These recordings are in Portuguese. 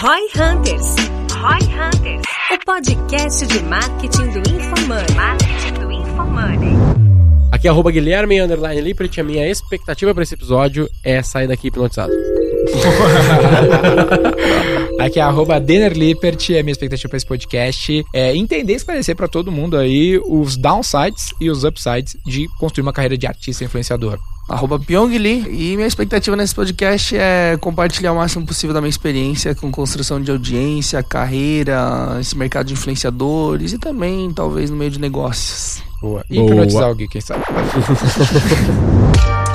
Roy Hunters. Roy Hunters. O podcast de marketing do InfoMoney. Marketing do InfoMoney. Aqui é arroba Guilherme Underline Lippert. A minha expectativa para esse episódio é sair daqui hipnotizado. Aqui é arroba Denner Lippert, é minha expectativa para esse podcast é entender e esclarecer para todo mundo aí os downsides e os upsides de construir uma carreira de artista influenciador. Arroba Pyong Lee. E minha expectativa nesse podcast é compartilhar o máximo possível da minha experiência com construção de audiência, carreira, esse mercado de influenciadores e também, talvez, no meio de negócios. Boa. E hipnotizar alguém, quem sabe?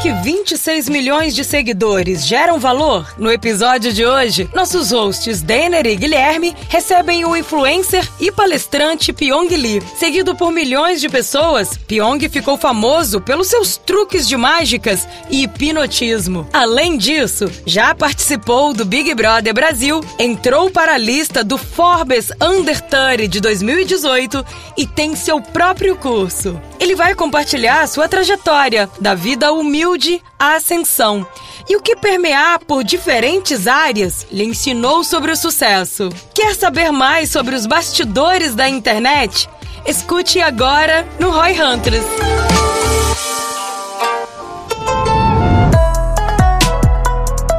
Que 26 milhões de seguidores geram valor? No episódio de hoje, nossos hosts Denner e Guilherme recebem o influencer e palestrante Pyong Lee. Seguido por milhões de pessoas, Pyong ficou famoso pelos seus truques de mágicas e hipnotismo. Além disso, já participou do Big Brother Brasil, entrou para a lista do Forbes Under 30 de 2018 e tem seu próprio curso. Ele vai compartilhar sua trajetória da vida humilde à ascensão e o que permear por diferentes áreas lhe ensinou sobre o sucesso. Quer saber mais sobre os bastidores da internet? Escute agora no Roy Hunters.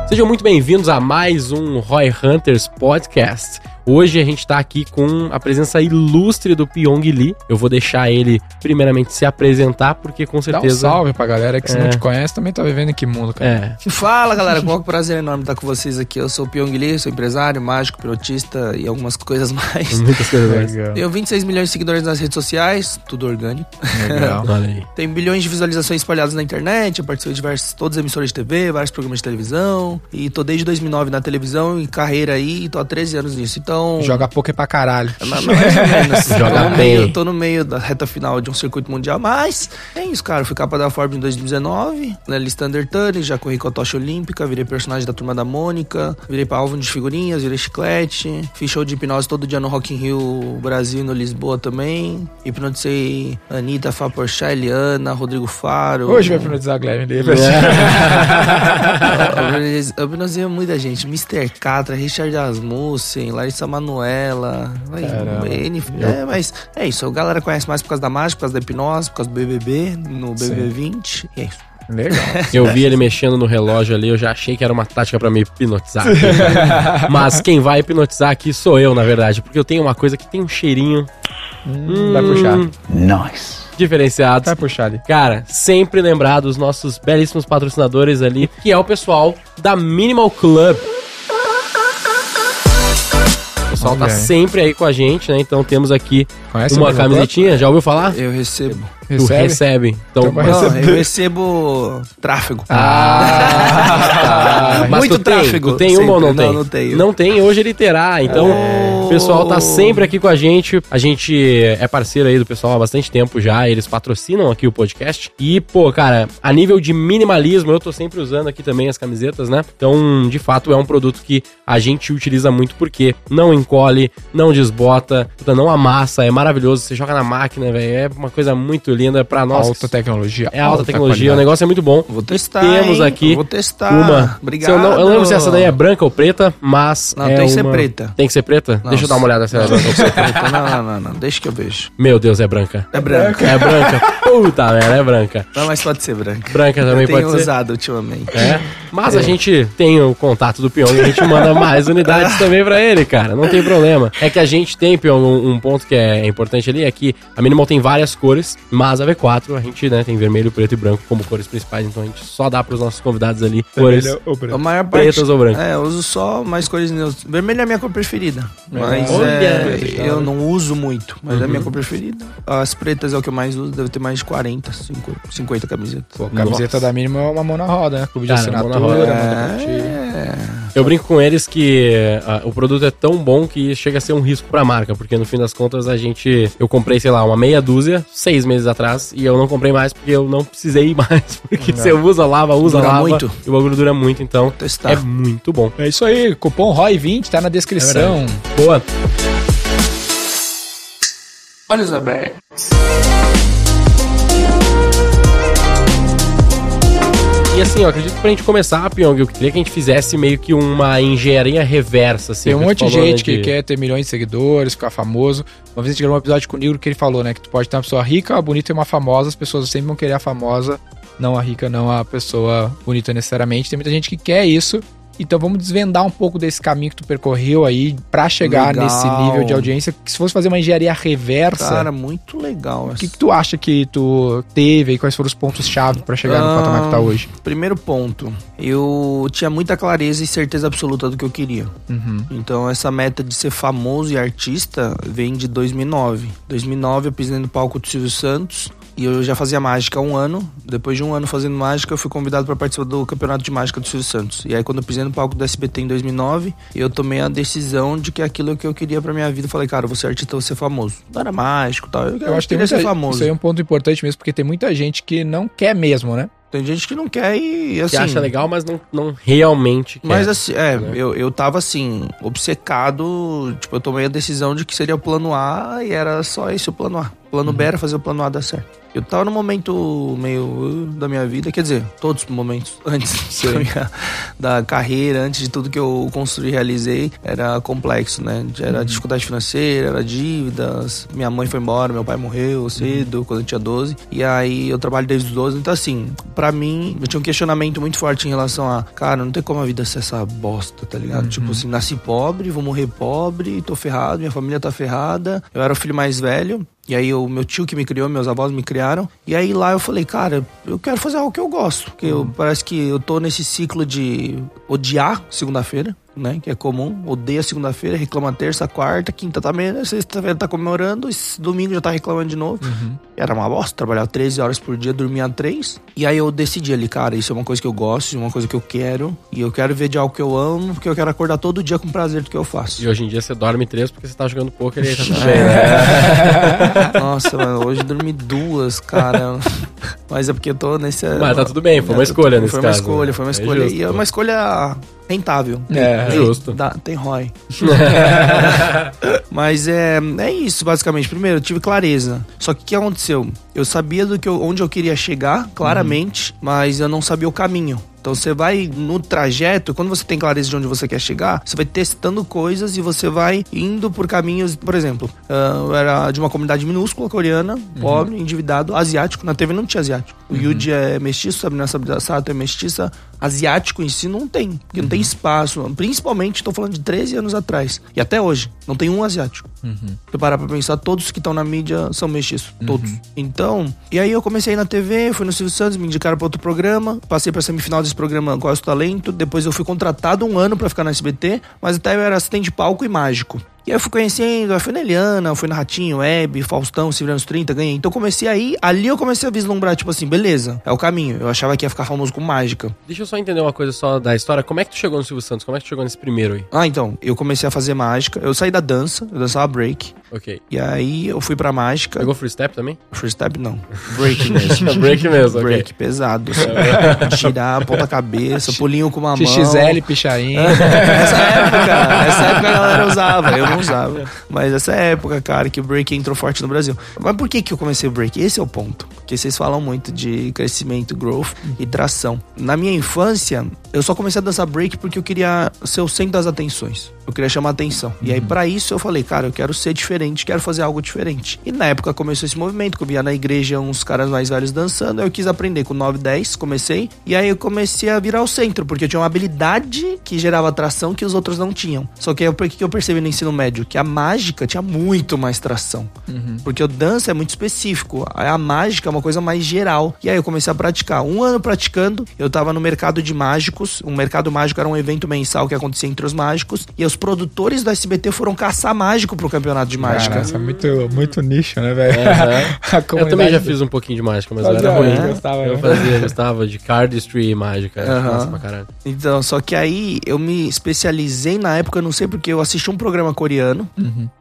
Sejam muito bem-vindos a mais um Roy Hunters Podcast. Hoje a gente tá aqui com a presença ilustre do Pyong Lee. Eu vou deixar ele primeiramente se apresentar, porque com Dá um certeza. salve pra galera que se É. não te conhece também tá vivendo em que mundo, cara. É. Fala galera, qual que prazer enorme estar com vocês aqui. Eu sou o Pyong Lee, sou empresário, mágico, pilotista e algumas coisas mais. Muitas coisas mais. Legal. Tenho 26 milhões de seguidores nas redes sociais, tudo orgânico. Legal. Olha aí. Tem bilhões de visualizações espalhadas na internet, eu participei de diversos, todas as emissoras de TV, vários programas de televisão. E tô desde 2009 na televisão e carreira aí, e tô há 13 anos nisso. Então... Joga poker pra caralho. Ma- ma- Mais ou menos. Joga tô no meio, tô no meio da reta final de um circuito mundial, mas é isso, cara. Eu fui capa da Forbes em 2019, na lista Under 30, já corri com a tocha olímpica, virei personagem da Turma da Mônica, virei pra álbum de figurinhas, virei chiclete, fiz show de hipnose todo dia no Rock in Rio Brasil e no Lisboa também. Hipnotizei Anitta, Fá Porchat, Eliana, Rodrigo Faro. Hoje vai hipnotizar a Guilherme Lippert. Eu hipnotizei muita gente. Mr. Catra, Richard Asmussen, Larissa Manoela. vai, Caramba. N- é, mas é isso. A galera conhece mais por causa da mágica, por causa da hipnose, por causa do BBB, no Sim. BB20. E é isso. Legal. Eu vi ele mexendo no relógio ali, eu já achei que era uma tática pra me hipnotizar. Mas quem vai hipnotizar aqui sou eu, na verdade, porque eu tenho uma coisa que tem um cheirinho Hum, vai puxar. diferenciado. Vai puxar ali. Cara, sempre lembrar dos nossos belíssimos patrocinadores ali, que é o pessoal da Minimal Club. O pessoal tá Olha aí. sempre aí com a gente, né? Então temos aqui Conhece uma camisetinha, já ouviu falar? Eu recebo. Tu Recebe? recebe. Então, Então Não, eu recebo tráfego. Ah, mas Muito tu tem, tráfego, tu tem uma ou não tem? Não, não tenho. Não tem, hoje ele terá. Então, Oh. O pessoal tá sempre aqui com a gente. A gente é parceiro aí do pessoal há bastante tempo já. Eles patrocinam aqui o podcast. E, pô, cara, a nível de minimalismo, eu tô sempre usando aqui também as camisetas, né? Então, de fato, é um produto que a gente utiliza muito porque não encolhe, não desbota, puta, não amassa, é maravilhoso. Você joga na máquina, velho. É uma coisa muito linda pra nós. Alta tecnologia. É alta tecnologia, o qualidade. negócio é muito bom. Vou testar. Temos hein? aqui Eu Vou testar. uma. Obrigado. Eu, não, eu não lembro se essa daí é branca ou preta, mas. Não, é tem que ser preta. Tem que ser preta? Deixa eu dar uma olhada se ela é branca. Preta. Não, não, não, não. Deixa que eu vejo. Meu Deus, é branca. É branca. É branca. Puta merda, é branca. Não, mas pode ser branca. Branca também eu tenho pode ser. usado ultimamente. É. Mas a gente tem o contato do Pyong e a gente manda mais unidades também pra ele, cara. Não tem problema. É que a gente tem, Pyong, um, um ponto que é importante ali é que a Minimal tem várias cores, mas a V4 a gente né, tem vermelho, preto e branco como cores principais, então a gente só dá pros nossos convidados ali cores. Vermelho ou A branco? maior parte. Pretas ou brancas? É, eu uso só mais cores neutras. Vermelho é a minha cor preferida. Mas Olha, é, eu não uso muito. Mas é a minha Uhum. cor preferida. As pretas é o que eu mais uso. Deve ter mais de 40, 50, 50 camisetas. Pô, camiseta Nossa. da mínima é uma mão na roda, né? Clube de Cara, mão na assinatura, roda. É. Eu brinco com eles que ah, o produto é tão bom que chega a ser um risco pra marca, porque no fim das contas a gente. Eu comprei, sei lá, uma meia dúzia seis meses atrás e eu não comprei mais porque eu não precisei mais. Porque você usa, lava, usa, Dura lava. muito. E o bagulho dura muito, então testar. é muito bom. É isso aí, cupom ROI20 tá na descrição. Boa. Olhos abertos. E assim, eu acredito que pra gente começar, Pyong, eu queria que a gente fizesse meio que uma engenharia reversa, assim. Tem um monte de falou, gente né, que de- quer ter milhões de seguidores, ficar famoso. Uma vez a gente gravou um episódio com o Nigro que ele falou, né? Que tu pode ter uma pessoa rica, uma bonita e uma famosa. As pessoas sempre vão querer a famosa, não a rica, não a pessoa bonita necessariamente. Tem muita gente que quer isso. Então vamos desvendar um pouco desse caminho que tu percorreu aí pra chegar Legal. nesse nível de audiência. Que se fosse fazer uma engenharia reversa, Cara, muito legal. o que, que tu acha que tu teve e quais foram os pontos-chave pra chegar no Ah, patamar que tá hoje? Primeiro ponto, eu tinha muita clareza e certeza absoluta do que eu queria. Uhum. Então essa meta de ser famoso e artista vem de 2009. 2009 eu pisei no palco do Silvio Santos e eu já fazia mágica há um ano. Depois de um ano fazendo mágica, eu fui convidado para participar do campeonato de mágica do Silvio Santos. E aí quando eu pisei no palco do SBT em 2009, eu tomei a decisão de que aquilo é o que eu queria pra minha vida. Eu falei, cara, ser artista, vou ser famoso. Não era mágico, tal. Eu, Eu acho que tem ser famoso. isso aí é um ponto importante mesmo, porque tem muita gente que não quer mesmo, né? Tem gente que não quer e assim. Que acha legal, mas não, não realmente quer. Mas assim, é, né? eu, eu tava assim, obcecado. Tipo, eu tomei a decisão de que seria o plano A e era só esse o plano A. O plano B era fazer o plano A dar certo. Eu tava num momento meio uh, da minha vida, quer dizer, todos os momentos antes da, minha- da carreira, antes de tudo que eu construí e realizei, era complexo, né? Era dificuldade financeira, era dívidas. Minha mãe foi embora, meu pai morreu cedo, quando eu tinha 12. E aí eu trabalho desde os 12. Então, assim, pra mim, eu tinha um questionamento muito forte em relação a, cara, não tem como a vida ser essa bosta, tá ligado? Tipo assim, nasci pobre, vou morrer pobre, tô ferrado, minha família tá ferrada. Eu era o filho mais velho. E aí o meu tio que me criou, meus avós me criaram. E aí lá eu falei, cara, eu quero fazer algo que eu gosto. Porque eu, parece que eu tô nesse ciclo de odiar segunda-feira, né? Que é comum. Odeia segunda-feira, reclama terça, quarta, quinta tá menos, sexta-feira tá comemorando, esse domingo já tá reclamando de novo. Era uma bosta, trabalhava 13 horas por dia, dormia 3. E aí eu decidi ali, cara, isso é uma coisa que eu gosto, é uma coisa que eu quero. E eu quero ver de algo que eu amo, porque eu quero acordar todo dia com prazer do que eu faço. E hoje em dia você dorme três porque você tá jogando poker e aí tá tudo bem, né? Nossa, mano, hoje eu dormi duas, cara. Mas é porque eu tô nesse. Mas tá tudo bem, foi uma escolha nesse Foi uma caso, escolha, né? foi uma É escolha. justo, e é uma escolha rentável. É, Tem- justo. dá- tem ROI. Mas é, é isso, basicamente. Primeiro, eu tive clareza. Só que o que aconteceu? Eu sabia do que eu- onde eu queria chegar, claramente, mas eu não sabia o caminho. Então você vai no trajeto, quando você tem clareza de onde você quer chegar, você vai testando coisas e você vai indo por caminhos. Por exemplo, ah, eu era de uma comunidade minúscula coreana, pobre, endividado, asiático. Na TV não tinha asiático. O Yuji é mestiço, Sabrina Sato é mestiça. Asiático em si não tem, porque não tem espaço. Principalmente, estou falando de 13 anos atrás. E até hoje, não tem um asiático. Se parar pra pensar, todos que estão na mídia são mestiços. Todos. Então, e aí eu comecei na TV, fui no Silvio Santos, me indicaram pra outro programa, passei pra semifinal desse programa Qual o Seu Talento, depois eu fui contratado um ano pra ficar na SBT, mas até eu era assistente de palco e mágico. E aí eu fui conhecendo, aí fui na Eliana, fui na Ratinho, Web, Faustão, Silvio anos 30, ganhei. Então eu comecei aí, ali eu comecei a vislumbrar, tipo assim, beleza, é o caminho. Eu achava que ia ficar famoso com mágica. Deixa eu só entender uma coisa só da história. Como é que tu chegou no Silvio Santos? Como é que tu chegou nesse primeiro aí? Ah, então, eu comecei a fazer mágica, eu saí da dança, eu dançava break. Ok. E aí eu fui pra mágica. Pegou free step também? First step não. Break mesmo. Break mesmo. Break, pesado. assim. Tirar, ponta cabeça, pulinho com uma mão. XXL, pichain. Essa época, essa época a galera usava, eu não usava. Mas essa época, cara, que o break entrou forte no Brasil. Mas por que, que eu comecei o break? Esse é o ponto. Porque vocês falam muito de crescimento, growth e tração. Na minha infância, eu só comecei a dançar break porque eu queria ser o centro das atenções. Eu queria chamar atenção. E aí, pra isso, eu falei, cara, eu quero ser diferente, quero fazer algo diferente. E na época começou esse movimento, que eu via na igreja uns caras mais velhos dançando. Eu quis aprender com 9, 10, comecei. E aí eu comecei a virar o centro, porque eu tinha uma habilidade que gerava atração que os outros não tinham. Só que aí, o que eu percebi no ensino médio? Que a mágica tinha muito mais tração. Porque o dança é muito específico. A mágica é uma coisa mais geral. E aí eu comecei a praticar. Um ano praticando, eu tava no mercado de mágicos. O mercado mágico era um evento mensal que acontecia entre os mágicos. E os produtores do SBT foram caçar mágico pro campeonato de mágica. Isso é muito, muito nicho, né, velho? Eu também já fiz um pouquinho de mágica, mas eu Fazia, era ruim. né? Gostava, eu né? fazia, gostava de cardistry e mágica. Aham. massa pra caralho. Então, só que aí eu me especializei na época, eu não sei porque, eu assisti um programa coreano.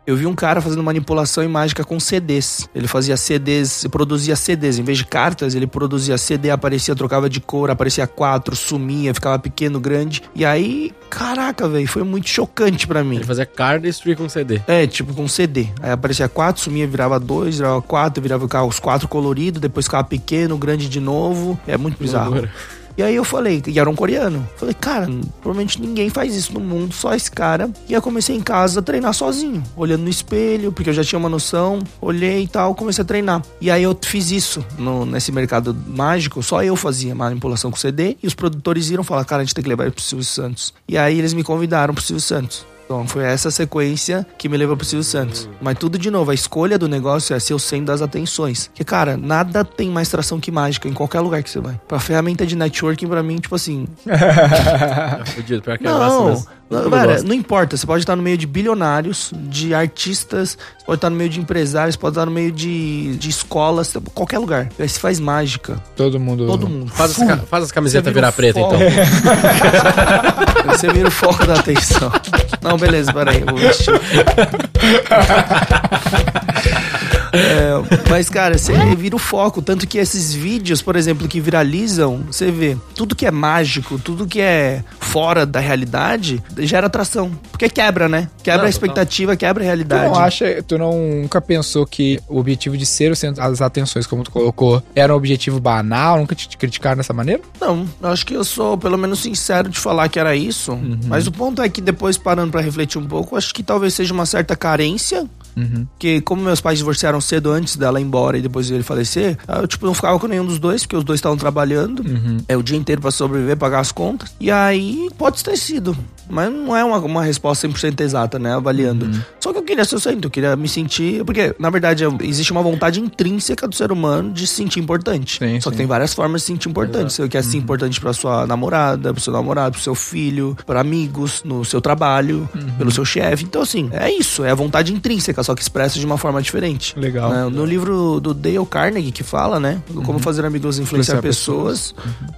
Eu vi um cara fazendo manipulação e mágica com CDs. Ele fazia CDs, produzia CDs. Em vez de cartas, ele produzia CD, aparecia, trocava de cor, aparecia quatro, sumia, ficava pequeno, grande. E aí, caraca, velho, foi muito chocante pra mim. Ele fazia cardistry com CD. É, tipo com CD. Aí aparecia quatro, sumia, virava dois, virava quatro, virava os quatro coloridos, depois ficava pequeno, grande de novo. É muito bizarro. E aí eu falei, e era um coreano. Falei, cara, provavelmente ninguém faz isso no mundo, só esse cara. E aí eu comecei em casa a treinar sozinho, olhando no espelho, porque eu já tinha uma noção, olhei e tal, comecei a treinar. E aí eu fiz isso no, nesse mercado mágico, só eu fazia manipulação com CD, e os produtores iram falar, cara, a gente tem que levar pro Silvio Santos. E aí eles me convidaram pro Silvio Santos. Então foi essa sequência que me levou pro Silvio Santos. Mas tudo de novo, a escolha do negócio é ser o centro das atenções. Porque, cara, nada tem mais tração que mágica em qualquer lugar que você vai. Pra ferramenta de networking, pra mim, tipo assim. É fudido, pior que é Não. Todo mundo cara, não importa. Você pode estar no meio de bilionários, de artistas, você pode estar no meio de empresários, pode estar no meio de, de escolas, qualquer lugar. Aí você faz mágica. Todo mundo. Todo mundo. Faz as, faz as camisetas vira virar preta, foco. então. Você vira o foco da atenção. Não, beleza, peraí, vou vestir. É, mas, cara, você vira o foco. Tanto que esses vídeos, por exemplo, que viralizam, você vê, tudo que é mágico, tudo que é fora da realidade, gera atração. Porque quebra, né? Quebra Não, a expectativa, quebra a Tu realidade. não acha, tu não, nunca pensou que o objetivo de ser o centro das atenções, como tu colocou, era um objetivo banal? Nunca te, te criticaram dessa maneira? Não, eu acho que eu sou pelo menos sincero de falar que era isso. Mas o ponto é que depois parando pra refletir um pouco, acho que talvez seja uma certa carência. Uhum. Porque como meus pais divorciaram cedo antes dela ir embora e depois ele falecer, eu tipo não ficava com nenhum dos dois, porque os dois estavam trabalhando. É o dia inteiro pra sobreviver, pagar as contas. E aí pode ter sido. Mas não é uma, uma resposta 100% exata, né? Avaliando. Só que eu queria ser eu queria me sentir. Porque, na verdade, eu- existe uma vontade intrínseca do ser humano de se sentir importante. Sim, Só que sim. tem várias formas de se sentir importante. Você quer se sentir importante pra sua namorada, pro seu namorado, pro seu filho, pra amigos, no seu trabalho, pelo seu chefe. Então, assim, é isso. É a vontade intrínseca, só que expressa de uma forma diferente. Legal. Né? No livro do Dale Carnegie, que fala, né? do Como fazer amigos influenciar Influenciar pessoas.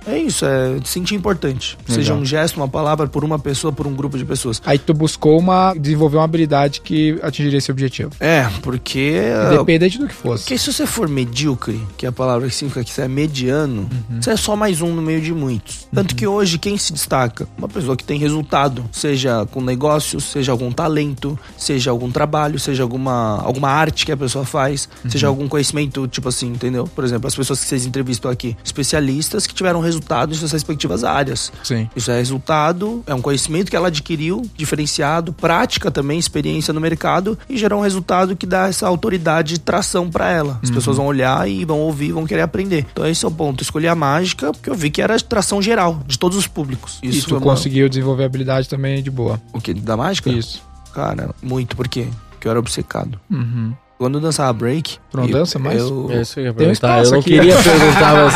É isso, é se sentir importante. Seja Legal. um gesto, uma palavra por uma pessoa, por um grupo de pessoas. Aí tu buscou uma. desenvolver uma habilidade que atingiria esse objetivo. É, porque. Independente do que fosse. Porque se você for medíocre, que é a palavra que significa que você é mediano, Uhum. você é só mais um no meio de muitos. Tanto que hoje, quem se destaca? Uma pessoa que tem resultado, seja com negócios, seja algum talento, seja algum trabalho, seja alguma, alguma arte que a pessoa faz, Uhum. seja algum conhecimento, tipo assim, entendeu? Por exemplo, as pessoas que vocês entrevistam aqui, especialistas que tiveram resultado em suas respectivas áreas. Sim. Isso é resultado, é um conhecimento que ela adquiriu, diferenciado, prática também, experiência no mercado e gerou um resultado que dá essa autoridade de tração pra ela. As pessoas vão olhar e vão ouvir, vão querer aprender. Então esse é o ponto. Escolhi a mágica porque eu vi que era tração geral, de todos os públicos. e Isso tu foi uma- conseguiu desenvolver habilidade também de boa. O que? Da mágica? Isso. Cara, muito. Por quê? Porque eu era obcecado. Uhum. Quando eu dançava break. Tu não dança mais? Eu... É isso que eu ia um. Eu não aqui. queria perguntar, mas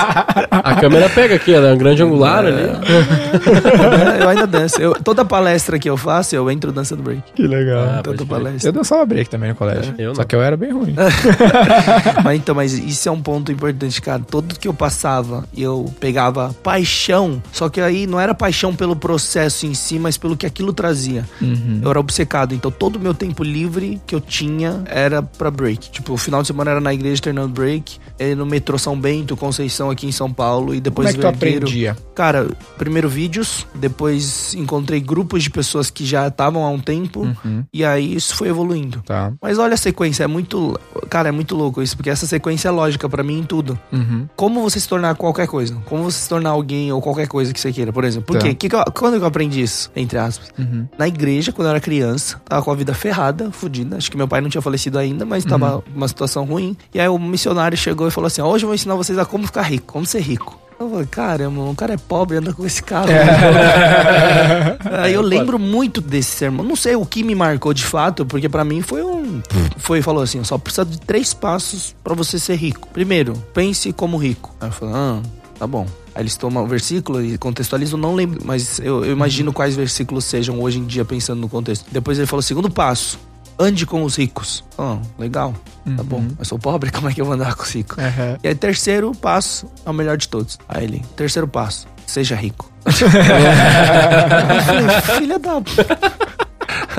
a câmera pega aqui, ela é um grande angular ali. eu ainda danço. Eu- toda palestra que eu faço, eu entro dançando break. Que legal. Ah, Toda palestra. Eu dançava break também no colégio. É, eu Só não. que eu era bem ruim. mas então, mas isso é um ponto importante, cara. Todo que eu passava, eu pegava paixão. Só que aí não era paixão pelo processo em si, mas pelo que aquilo trazia. Uhum. Eu era obcecado. Então todo o meu tempo livre que eu tinha era pra break. Tipo, o final de semana era na igreja treinando break, no metrô São Bento, Conceição aqui em São Paulo e Como depois é que tu Vergueiro. aprendia? Cara, primeiro vídeos, depois encontrei grupos de pessoas que já estavam há um tempo Uhum. e aí isso foi evoluindo. Tá. Mas olha a sequência, é muito. Cara, é muito louco isso, porque essa sequência é lógica pra mim em tudo. Uhum. Como você se tornar qualquer coisa? Como você se tornar alguém ou qualquer coisa que você queira, por exemplo. Por Tá. quê? Que que eu- quando que eu aprendi isso? Entre aspas. Uhum. Na igreja, quando eu era criança, tava com a vida ferrada, fodida. Acho que meu pai não tinha falecido ainda, mas tava Uhum. uma situação ruim. E aí o missionário chegou e falou assim: "Ó, Hoje eu vou ensinar vocês a como ficar rico, como ser rico. Eu falei, caramba, um cara é pobre anda com esse carro. Aí eu lembro muito desse sermão. Não sei o que me marcou de fato, porque pra mim foi um. Foi, falou assim: só precisa de três passos pra você ser rico. Primeiro, pense como rico. Aí eu falei, ah, tá bom. Aí eles tomam o versículo e contextualizam, não lembro, mas eu, eu imagino quais versículos sejam hoje em dia pensando no contexto. Depois ele falou: segundo passo, ande com os ricos. Ah, legal, tá bom. Eu sou pobre, como é que eu vou andar com os ricos? Uhum. E aí, terceiro passo é o melhor de todos. Aí ele, terceiro passo, seja rico. filha da.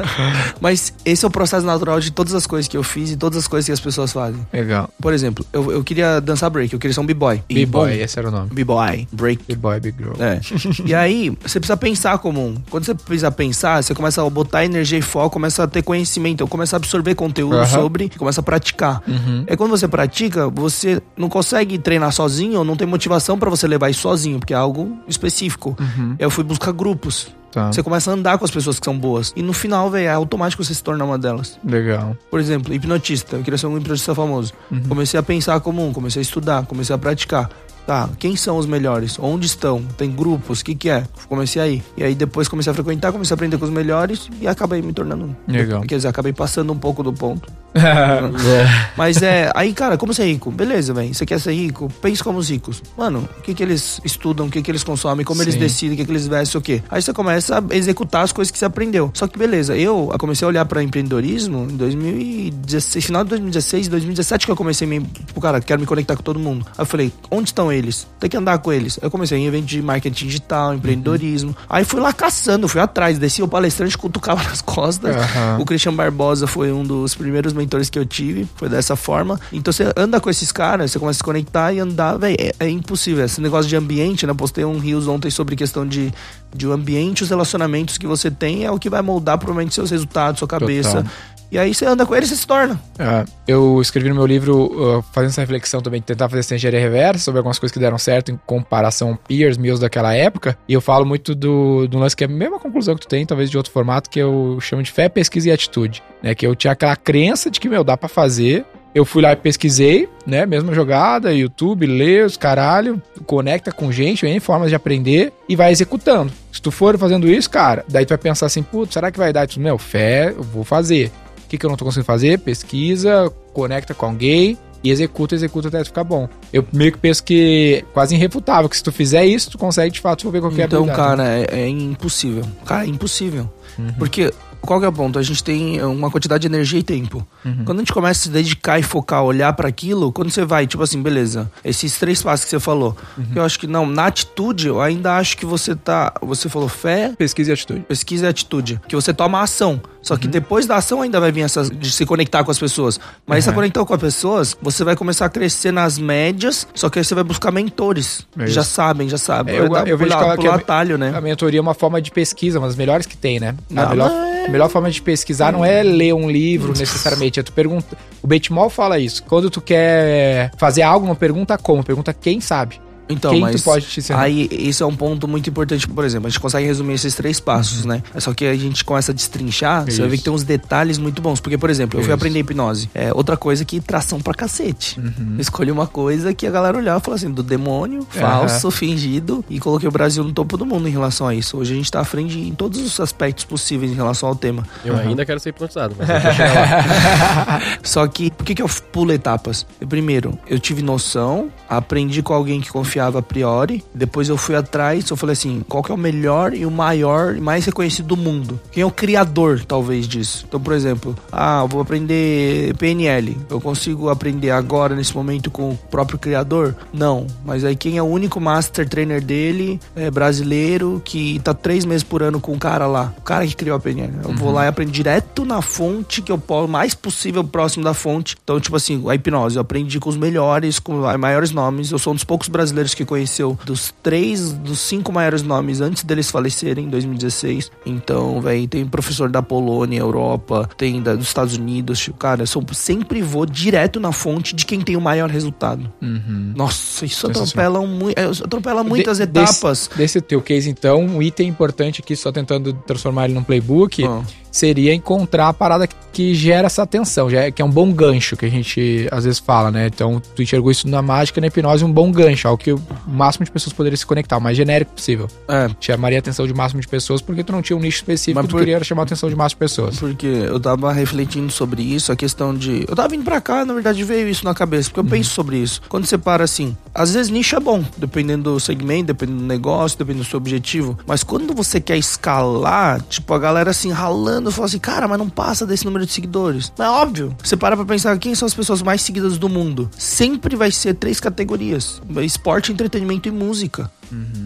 Mas esse é o processo natural de todas as coisas que eu fiz e todas as coisas que as pessoas fazem. Legal. Por exemplo, eu, eu queria dançar break, eu queria ser um b-boy. B-boy, esse era o nome. B-boy, break. B-boy, big girl. É. e aí, você precisa pensar comum. Quando você precisa pensar, você começa a botar energia e foco, começa a ter conhecimento, começa a absorver conteúdo Aham. sobre, começa a praticar. Uhum. É quando você pratica, você não consegue treinar sozinho ou não tem motivação pra você levar isso sozinho, porque é algo específico. Uhum. Eu fui buscar grupos. Tá. Você começa a andar com as pessoas que são boas. E no final, velho, é automático você se tornar uma delas. Legal. Por exemplo, hipnotista. Eu queria ser um hipnotista famoso. Uhum. Comecei a pensar comum, comecei a estudar, comecei a praticar. Tá, quem são os melhores? Onde estão? Tem grupos? O que, que é? Comecei aí. E aí depois comecei a frequentar, comecei a aprender com os melhores e acabei me tornando um. Legal. Quer dizer, acabei passando um pouco do ponto. É. Mas é. Aí, cara, como ser rico? Beleza, velho. Você quer ser rico? Pense como os ricos. Mano, o que, que eles estudam, o que, que eles consomem, como eles Sim. decidem, o que, que eles vestem, o quê? Aí você começa a executar as coisas que você aprendeu. Só que beleza, eu comecei a olhar pra empreendedorismo em 2016, final de 2016, 2017 que eu comecei a me. Tipo, cara, quero me conectar com todo mundo. Aí eu falei, onde estão eles? Tem que andar com eles. Eu comecei em evento de marketing digital, empreendedorismo. Aí fui lá caçando, fui atrás, desci o palestrante, cutucava nas costas. Aham. O Christian Barbosa foi um dos primeiros mentores que eu tive, foi dessa forma. Então você anda com esses caras, você começa a se conectar e andar, velho, é, é impossível. Esse negócio de ambiente, né? Postei um rios ontem sobre questão de, de o ambiente, os relacionamentos que você tem é o que vai moldar provavelmente seus resultados, sua cabeça. Total. E aí você anda com ele e você se torna. É, eu escrevi no meu livro, uh, fazendo essa reflexão também, de tentar fazer essa engenharia reversa sobre algumas coisas que deram certo em comparação peers meus daquela época. E eu falo muito do, do lance que é a mesma conclusão que tu tem, talvez de outro formato, que eu chamo de fé, pesquisa e atitude. Né? Que eu tinha aquela crença de que, meu, dá pra fazer. Eu fui lá e pesquisei, né? Mesma jogada, YouTube, lê os caralho, conecta com gente, tem formas de aprender e vai executando. Se tu for fazendo isso, cara, daí tu vai pensar assim, putz, será que vai dar? Tu, meu, fé, eu vou fazer. O que, que eu não tô conseguindo fazer? Pesquisa, conecta com alguém e executa, executa até ficar bom. Eu meio que penso que é quase irrefutável, que se tu fizer isso, tu consegue de fato desenvolver qualquer então, habilidade. cara, é, é impossível. Cara, é impossível. Uhum. Porque qual que é o ponto? A gente tem uma quantidade de energia e tempo. Uhum. Quando a gente começa a se dedicar e focar, olhar pra aquilo, quando você vai, tipo assim, beleza, esses três passos que você falou, Uhum. eu acho que não, na atitude, eu ainda acho que você tá. Você falou fé, Pesquisa e atitude. pesquisa e atitude. Que você toma ação. Só Uhum. que depois da ação ainda vai vir essa de se conectar com as pessoas. Mas se Uhum. conectar com as pessoas, você vai começar a crescer nas médias, só que aí você vai buscar mentores. É já sabem, já sabem. É, eu- dar- eu vejo pular, que ela- que pular a- atalho, né? A mentoria é uma forma de pesquisa, uma das melhores que tem, né? Não, a melhor, é- a melhor forma de pesquisar não é ler um livro necessariamente, é tu pergunta. O Benchmall fala isso. Quando tu quer fazer algo, não pergunta como, pergunta quem sabe. Então, Quem mas tu pode te ensinar? aí isso é um ponto muito importante. Por exemplo, a gente consegue resumir esses três passos, né? É só que a gente começa a destrinchar, você vai ver Uhum. Isso. que tem uns detalhes muito bons. Porque, por exemplo, eu fui Isso. aprender hipnose. É outra coisa que tração pra cacete. Uhum. Escolhi uma coisa que a galera olhava e falava assim, do demônio, falso, fingido, e coloquei o Brasil no topo do mundo em relação a isso. Hoje a gente tá à frente em todos os aspectos possíveis em relação ao tema. Eu ainda quero ser hipnotizado, mas eu lá. Só que, por que, que eu pulo etapas? Primeiro, eu tive noção, aprendi com alguém que confiava a priori, depois eu fui atrás, eu falei assim, qual que é o melhor e o maior e mais reconhecido do mundo? Quem é o criador, talvez, disso? Então, por exemplo, ah, eu vou aprender PNL. Eu consigo aprender agora, nesse momento, com o próprio criador? Não. Mas aí quem é o único master trainer dele, é brasileiro, que tá três meses por ano com o cara lá? O cara que criou a PNL. Eu vou lá e aprendo direto na fonte, que eu posso, mais possível próximo da fonte. Então, tipo assim, a hipnose, eu aprendi com os melhores, com os maiores nomes. Eu sou um dos poucos brasileiros que conheceu dos três, dos cinco maiores nomes antes deles falecerem em 2016. Então, velho, tem professor da Polônia, Europa, tem da, dos Estados Unidos. tipo, Cara, eu sou- sempre vou direto na fonte de quem tem o maior resultado. Uhum. Nossa, isso atropela, mui- é, atropela muitas De- etapas. Desse, desse teu case, então, um item importante aqui, só tentando transformar ele num playbook, Ah. Seria encontrar a parada que, que gera essa atenção, já é- que é um bom gancho, que a gente às vezes fala, né? Então, tu enxergou isso na mágica, na hipnose, um bom gancho, algo que o máximo de pessoas poderiam se conectar, o mais genérico possível. É, Chamaria a atenção de máximo de pessoas, porque tu não tinha um nicho específico, Mas tu por- queria chamar a atenção de máximo de pessoas. Porque eu tava refletindo sobre isso, a questão de. Eu tava vindo pra cá, na verdade veio isso na cabeça, porque eu penso sobre isso. Quando você para assim, às vezes nicho é bom, dependendo do segmento, dependendo do negócio, dependendo do seu objetivo. Mas quando você quer escalar, tipo, a galera assim ralando, fala assim, cara, mas não passa desse número de seguidores. Mas é óbvio. Você para pra pensar quem são as pessoas mais seguidas do mundo. Sempre vai ser três categorias: esporte, entretenimento e música.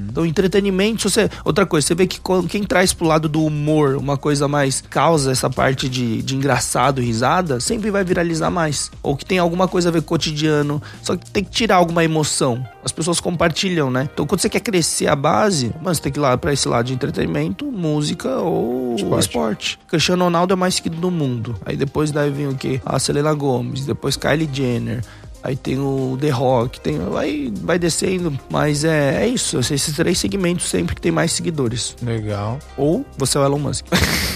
Então, entretenimento, se você. Outra coisa, você vê que quem traz pro lado do humor uma coisa mais causa essa parte de, de engraçado, risada, sempre vai viralizar mais. Ou que tem alguma coisa a ver com o cotidiano. Só que tem que tirar alguma emoção. As pessoas compartilham, né? Então, quando você quer crescer a base, mano, você tem que ir lá pra esse lado de entretenimento, música ou Esporte. esporte. Cristiano Ronaldo é mais seguido do mundo. Aí depois deve vir o quê? A Selena Gomes, depois Kylie Jenner. Aí tem o The Rock, tem, aí vai descendo, mas é, é isso. Esses três segmentos sempre que tem mais seguidores. Legal. Ou você é o Elon Musk.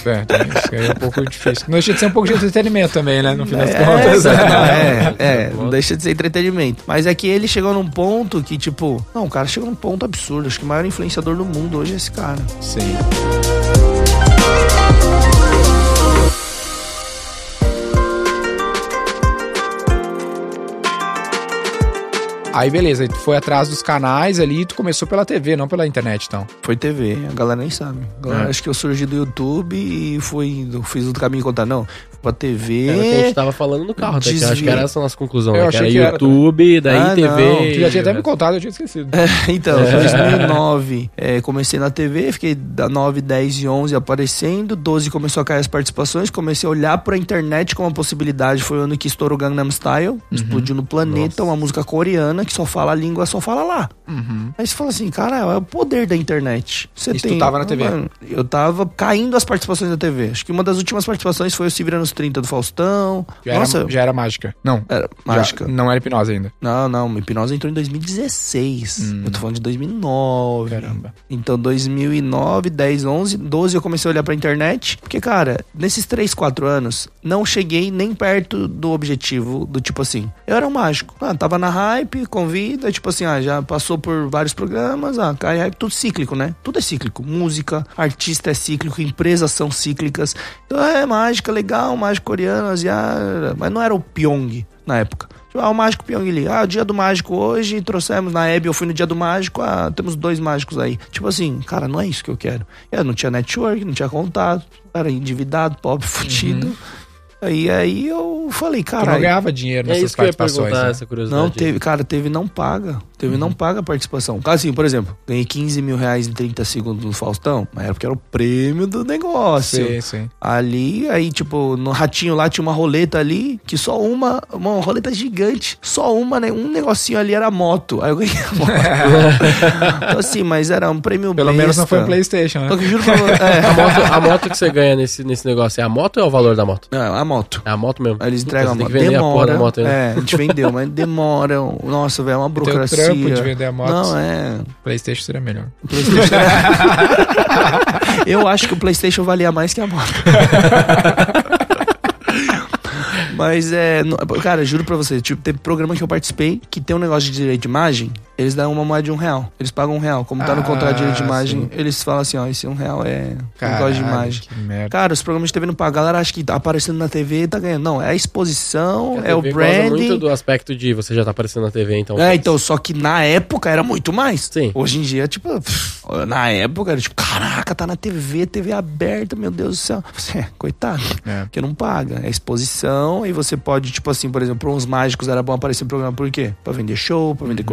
É, tem isso aí é um pouco difícil. Não deixa de ser um pouco de entretenimento também, né? No fim das É, contas. não, é, é, não deixa de ser entretenimento. Mas é que ele chegou num ponto que, tipo, não, o cara chegou num ponto absurdo. Acho que o maior influenciador do mundo hoje é esse cara. Sim. Aí beleza, aí tu foi atrás dos canais ali e tu começou pela TV, não pela internet, então. Foi TV, a galera nem sabe. Galera É. acha que eu surgi do YouTube e fui, fiz o caminho contar. Não, pra TV. Era o que a gente tava falando no carro, até que eu acho que era essa a nossa conclusão. Eu né? Que achei que era YouTube, daí Ah, TV. não, Tu já tinha até me contado, eu tinha esquecido. então, em 2009 é, comecei na TV, fiquei da 9, 10 e 11 aparecendo, 12 começou a cair as participações, comecei a olhar pra internet como uma possibilidade, foi o ano que estourou o Gangnam Style, explodiu no planeta, uma música coreana que só fala a língua, só fala lá. Uhum. Aí você fala assim, cara, é o poder da internet. Você Isso tu tava na TV? Mano, eu tava caindo as participações da TV. Acho que uma das últimas participações foi o Se Vira nos 30 do Faustão. Já, Nossa, era, já era mágica. Não. era já- mágica. não era hipnose ainda. Não, não, hipnose entrou em 2016. Hum. Eu tô falando de 2009. Caramba. Então, 2009, 10, 11, 12 eu comecei a olhar pra internet. Porque, cara, nesses 3, 4 anos, não cheguei nem perto do objetivo do tipo assim. Eu era um mágico. Ah, tava na hype, convida, tipo assim, ah, já passou por vários programas, ah, cai hype, tudo cíclico, né? Tudo é cíclico. Música, artista é cíclico, empresas são cíclicas. Então é mágica, legal, mágico coreano, asiático, mas não era o Pyong na época. Tipo, ah, o mágico Pyong ali. Ah, dia do mágico hoje, trouxemos na Hebe, eu fui no dia do mágico, ah, temos dois mágicos aí. Tipo assim, cara, não é isso que eu quero. Eu não tinha network, não tinha contato, era endividado, pobre, fudido. Aí, aí eu falei, Tu não cara. ganhava dinheiro É nessas isso que eu ia participações. né? essa curiosidade. Não, teve, cara, teve não paga. Teve não paga a participação. Assim, por exemplo, ganhei 15 mil reais em 30 segundos no Faustão, mas era porque era o prêmio do negócio. Sim, sim. Ali, aí, tipo, no ratinho lá tinha uma roleta ali, que só uma, uma roleta gigante, só uma, né? Um negocinho ali era moto. Aí eu ganhei a moto. então, assim, mas era um prêmio Pelo menos não besta. foi um Playstation, né? Que eu juro pra você. É, A moto, a moto que você ganha nesse, nesse negócio é a moto ou é o valor da moto? Não, a moto. É a moto mesmo. Aí eles entregam a tem moto. vender a porra Demora. da moto ainda. É, a gente vendeu, mas demoram. Nossa, velho, é uma Tem o burocracia. trampo de vender a moto. Não, é. Playstation seria melhor. PlayStation. Eu acho que o PlayStation valia mais que a moto. Mas é. Cara, juro pra você, tipo, teve programa que eu participei que tem um negócio de direito de imagem, eles dão uma moeda de um real. Eles pagam um real. Como tá no Ah, contrato de de imagem, sim. eles falam assim, ó, esse um real é um Caralho, negócio de imagem. que merda. Cara, os programas de TV não pagam. A galera acha que tá aparecendo na TV e tá ganhando. Não, é a exposição, A é o goza muito branding. do aspecto de você já tá aparecendo na TV, então. É, então, só que na época era muito mais. Sim. Hoje em dia, tipo, na época era tipo, caraca, tá na TV, TV aberta, meu Deus do céu. Você, coitado, É. porque não paga. É exposição e você pode, tipo assim, por exemplo, uns mágicos era bom aparecer no programa, por quê? Pra vender show, pra Uhum. vender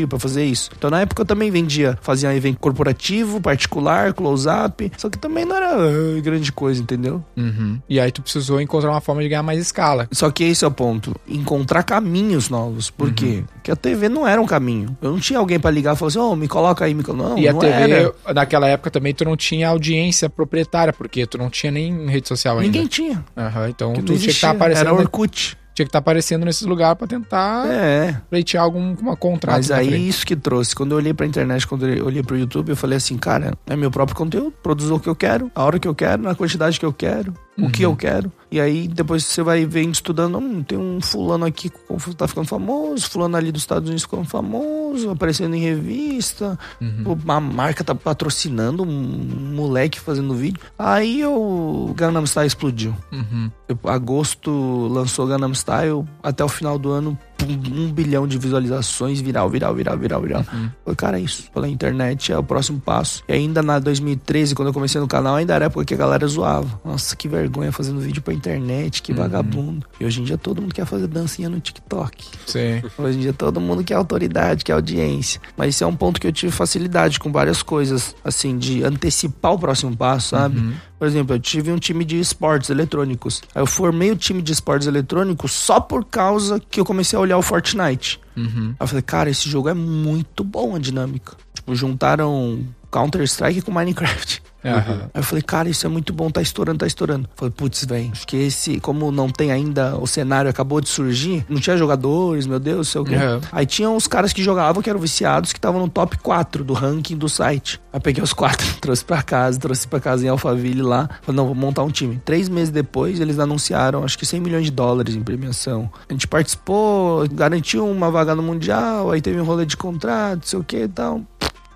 corporativo, pra fazer isso. Então na época eu também vendia, fazia evento corporativo, particular, close-up, só que também não era ah, grande coisa, entendeu? Uhum. E aí tu precisou encontrar uma forma de ganhar mais escala. Só que esse é o ponto. Encontrar caminhos novos. Por Uhum. quê? Porque a TV não era um caminho. Eu não tinha alguém pra ligar e falar assim, ô, me coloca aí, me coloca. Não, e a não TV, era. naquela época também, tu não tinha audiência proprietária, porque tu não tinha nem rede social ainda. Ninguém tinha. Aham, então Que tu tinha que existia. estar aparecendo. Era Orkut. Tinha que estar aparecendo nesses lugares pra tentar É. pleitear algum uma contrato. Mas aí isso que trouxe. Quando eu olhei pra internet, quando eu olhei pro YouTube, eu falei assim, cara, é meu próprio conteúdo, produzo o que eu quero, a hora que eu quero, na quantidade que eu quero, o que Uhum. eu quero. E aí depois você vai vendo, estudando, hum, tem um fulano aqui que tá ficando famoso, fulano ali dos Estados Unidos ficando famoso, aparecendo em revista, Uhum. uma marca tá patrocinando um moleque fazendo vídeo. Aí o Gangnam Style explodiu. Uhum. Eu- agosto lançou Gangnam Style, até o final do ano, um bilhão de visualizações, viral, viral, viral, viral, viral. Falei, cara, é isso. Falei, internet é o próximo passo. E ainda na 2013, quando eu comecei no canal, ainda era época que a galera zoava. Nossa, que vergonha fazendo vídeo pra internet, que vagabundo. E hoje em dia todo mundo quer fazer dancinha no TikTok. Sim. Hoje em dia todo mundo quer autoridade, quer audiência. Mas isso é um ponto que eu tive facilidade com várias coisas, assim, de antecipar o próximo passo, sabe? Por exemplo, eu tive um time de esportes eletrônicos. Aí eu formei o time de esportes eletrônicos só por causa que eu comecei a olhar o Fortnite. Uhum. Aí eu falei, cara, esse jogo é muito bom a dinâmica. Tipo, juntaram Counter-Strike com Minecraft. Aham. Aí eu falei, cara, isso é muito bom, tá estourando, tá estourando. Eu falei, putz, velho, acho que esse, como não tem ainda, o cenário acabou de surgir, não tinha jogadores, meu Deus, sei o quê. Uhum. Aí tinha uns caras que jogavam, que eram viciados, que estavam no top 4 do ranking do site. Aí peguei os quatro, trouxe pra casa, trouxe pra casa em Alphaville lá. Falei, não, vou montar um time. Três meses depois, eles anunciaram, acho que 100 milhões de dólares em premiação. A gente participou, garantiu uma vaga no Mundial, aí teve um rolê de contrato, sei o que e tal.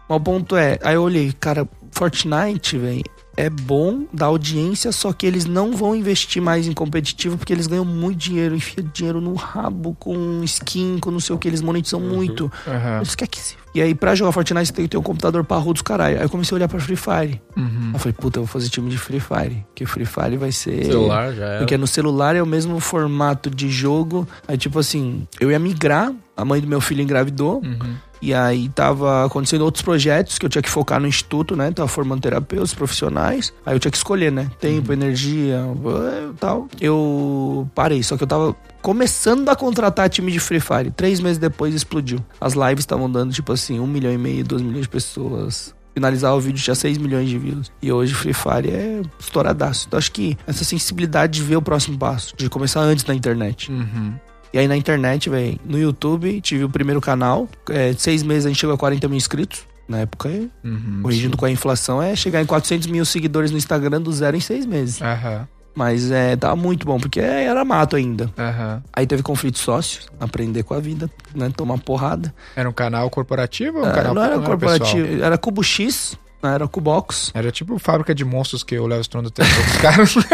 Mas o ponto é, aí eu olhei, cara, Fortnite, velho, é bom da audiência, só que eles não vão investir mais em competitivo porque eles ganham muito dinheiro, enfia dinheiro no rabo com skin, com não sei o que, eles monetizam muito. Aham. Eles que se... E aí, pra jogar Fortnite, você tem que ter um computador parrudo dos caralho. Aí eu comecei a olhar pra Free Fire. Uhum. Aí eu falei, puta, eu vou fazer time de Free Fire. Que Free Fire vai ser. Celular já era. Porque no celular é o mesmo formato de jogo. Aí, tipo assim, eu ia migrar, a mãe do meu filho engravidou. Uhum. E aí tava acontecendo outros projetos que eu tinha que focar no instituto, né? Tava formando terapeutas profissionais. Aí eu tinha que escolher, né? Tempo, energia, eh, tal. Eu parei, só que eu tava começando a contratar time de Free Fire. Três meses depois explodiu. As lives estavam dando, tipo assim, um milhão e meio, dois milhões de pessoas. Finalizar o vídeo tinha 6 milhões de views. E hoje Free Fire é estouradaço. Então acho que essa sensibilidade de ver o próximo passo, de começar antes na internet. Uhum. E aí na internet, velho, no YouTube, tive o primeiro canal. É, seis meses a gente chegou a 40 mil inscritos. Na época, é, Uhum. corrigindo com a inflação, é chegar em 400 mil seguidores no Instagram do zero em seis meses. Aham. Mas é, tava muito bom, porque era mato ainda. Aham. Aí teve conflito de sócios, aprender com a vida, né? Tomar porrada. Era um canal corporativo ou um Ah, canal não era pessoal? corporativo, era Cubo X, não era Cubox. Era tipo fábrica de monstros que o Léo Stronda tentou os caras.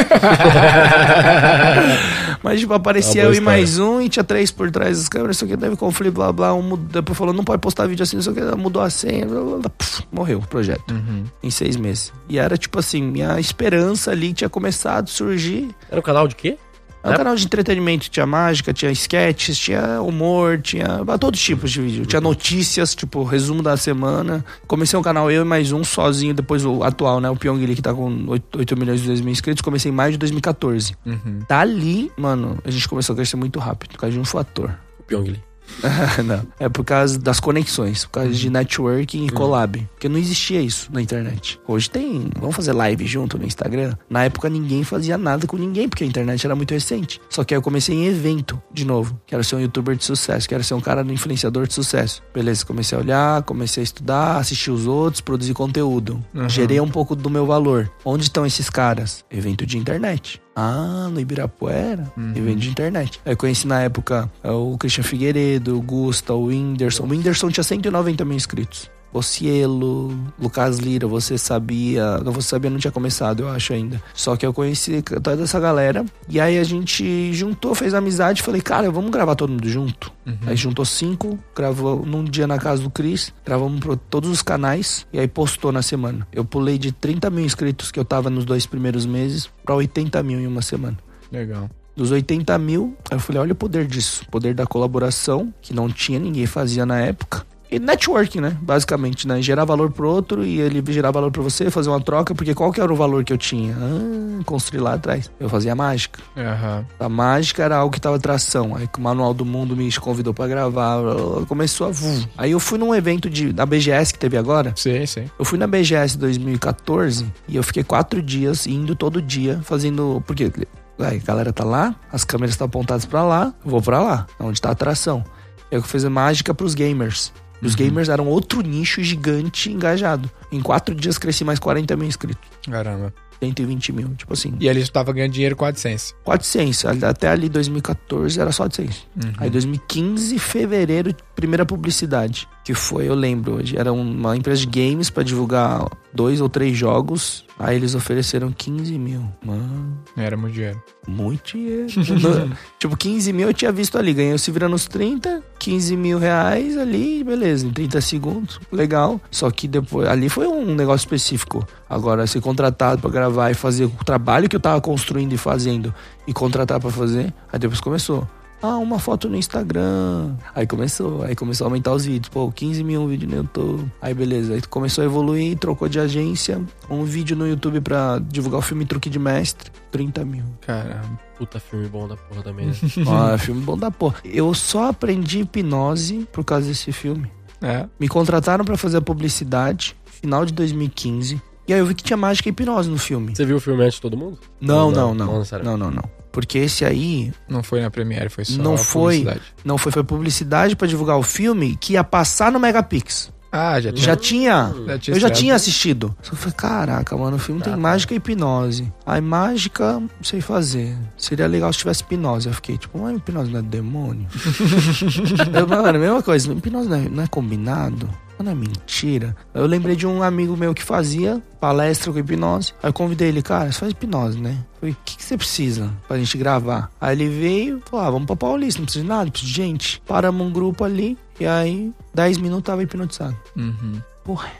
Mas, tipo, aparecia eu e mais um e tinha três por trás das câmeras, isso aqui teve conflito, blá blá. Um mudou, depois falou, não pode postar vídeo assim, isso aqui, mudou a senha, blá, blá, blá, puf, morreu o projeto. Uhum. Em seis meses. E era tipo assim, minha esperança ali tinha começado a surgir. Era um canal de quê? Era um É. canal de entretenimento, tinha mágica, tinha sketches, tinha humor, tinha todos os tipos de vídeo. Tinha notícias, tipo, resumo da semana. Comecei um canal eu e mais um sozinho, depois o atual, né? O Pyong ali, que tá com 8, 8 milhões e 2 mil inscritos. Comecei em maio de 2014. Uhum. Dali, mano, a gente começou a crescer muito rápido, por causa de um fator. O Pyongyi. não. É por causa das conexões, por causa de networking e collab. Porque não existia isso na internet. Hoje tem. Vamos fazer live junto no Instagram? Na época ninguém fazia nada com ninguém, porque a internet era muito recente. Só que aí eu comecei em evento, de novo. Quero ser um youtuber de sucesso, quero ser um cara influenciador de sucesso. Beleza, comecei a olhar, comecei a estudar, assistir os outros, produzir conteúdo. Uhum. Gerei um pouco do meu valor. Onde estão esses caras? Evento de internet. Ah, no Ibirapuera, evento de internet. Aí eu conheci na época é, o Christian Figueiredo, o Gusta, o Whindersson. O Whindersson tinha 190 mil inscritos. O Cielo, Lucas Lira, você sabia. Você sabia, não tinha começado, eu acho ainda. Só que eu conheci toda essa galera. E aí a gente juntou, fez amizade. Falei, cara, vamos gravar todo mundo junto. Aí juntou cinco, gravou num dia na casa do Cris, gravamos pra todos os canais e aí postou na semana. Eu pulei de 30 mil inscritos que eu tava nos dois primeiros meses pra 80 mil em uma semana. Legal. Dos 80 mil, eu falei, olha o poder disso. O poder da colaboração, que não tinha, ninguém fazia na época. E networking, né? Basicamente, né? Gerar valor pro outro e ele gerar valor pra você, fazer uma troca, porque qual que era o valor que eu tinha? Ah, construir lá atrás. Eu fazia mágica. Aham. A mágica era algo que tava atração. Aí o Manual do Mundo me convidou pra gravar. Começou a. vu. Aí eu fui num evento de, da BGS que teve agora. Sim, sim. Eu fui na BGS 2014 e eu fiquei quatro dias indo todo dia fazendo. Porque aí, a galera tá lá, as câmeras estão apontadas pra lá, eu vou pra lá, onde tá a atração. Eu fiz a mágica pros gamers. Os gamers eram outro nicho gigante engajado. Em quatro dias cresci mais 40 mil inscritos. Caramba. 120 mil, tipo assim. E ali tu tava ganhando dinheiro com AdSense. 400. Até ali 2014 era só 800. Uhum. Aí 2015, fevereiro, primeira publicidade. Que foi, eu lembro, hoje, era uma empresa de games pra divulgar dois ou três jogos. Aí eles ofereceram 15 mil. Mano, Era muito dinheiro. muito dinheiro. Tipo, 15 mil eu tinha visto ali. Ganhei o Se Vira nos 30, 15 mil reais ali, beleza, em 30 segundos. Legal. Só que depois, ali foi um negócio específico. Agora, ser contratado pra gravar e fazer o trabalho que eu tava construindo e fazendo e contratar pra fazer, aí depois começou. Ah, uma foto no Instagram. Aí começou, aí começou a aumentar os vídeos. Pô, 15 mil um vídeo no YouTube. Aí beleza, aí começou a evoluir, trocou de agência. Um vídeo no YouTube pra divulgar o filme Truque de Mestre. 30 mil. Caramba. Puta filme bom da porra também. né? Ah, filme bom da porra. Eu só aprendi hipnose por causa desse filme. É. Me contrataram pra fazer a publicidade, final de 2015. E aí eu vi que tinha mágica e hipnose no filme. Você viu o filme antes de todo mundo? Não, Não, não, não, não. necessariamente. Não, não, não. Porque esse aí Não foi na Premiere, foi só Não foi. publicidade. não foi, foi publicidade pra divulgar o filme que ia passar no Megapix. Ah, já tinha. Já tinha. já tinha Eu já tinha assistido. Só falei, caraca, mano, o filme tem mágica e hipnose. Aí mágica, não sei fazer. Seria legal se tivesse hipnose. Eu fiquei, tipo, mas hipnose não é demônio? eu, mano, mesma coisa, hipnose não é, não é combinado? Não é mentira? Eu lembrei de um amigo meu que fazia palestra com hipnose. Aí eu convidei ele, cara, você faz hipnose, né? Falei, o que, que você precisa pra gente gravar? Aí ele veio, falou, ah, vamos pra Paulista, não precisa de nada, precisa de gente. Paramos um grupo ali, e aí, 10 minutos tava hipnotizado. Uhum. Porra.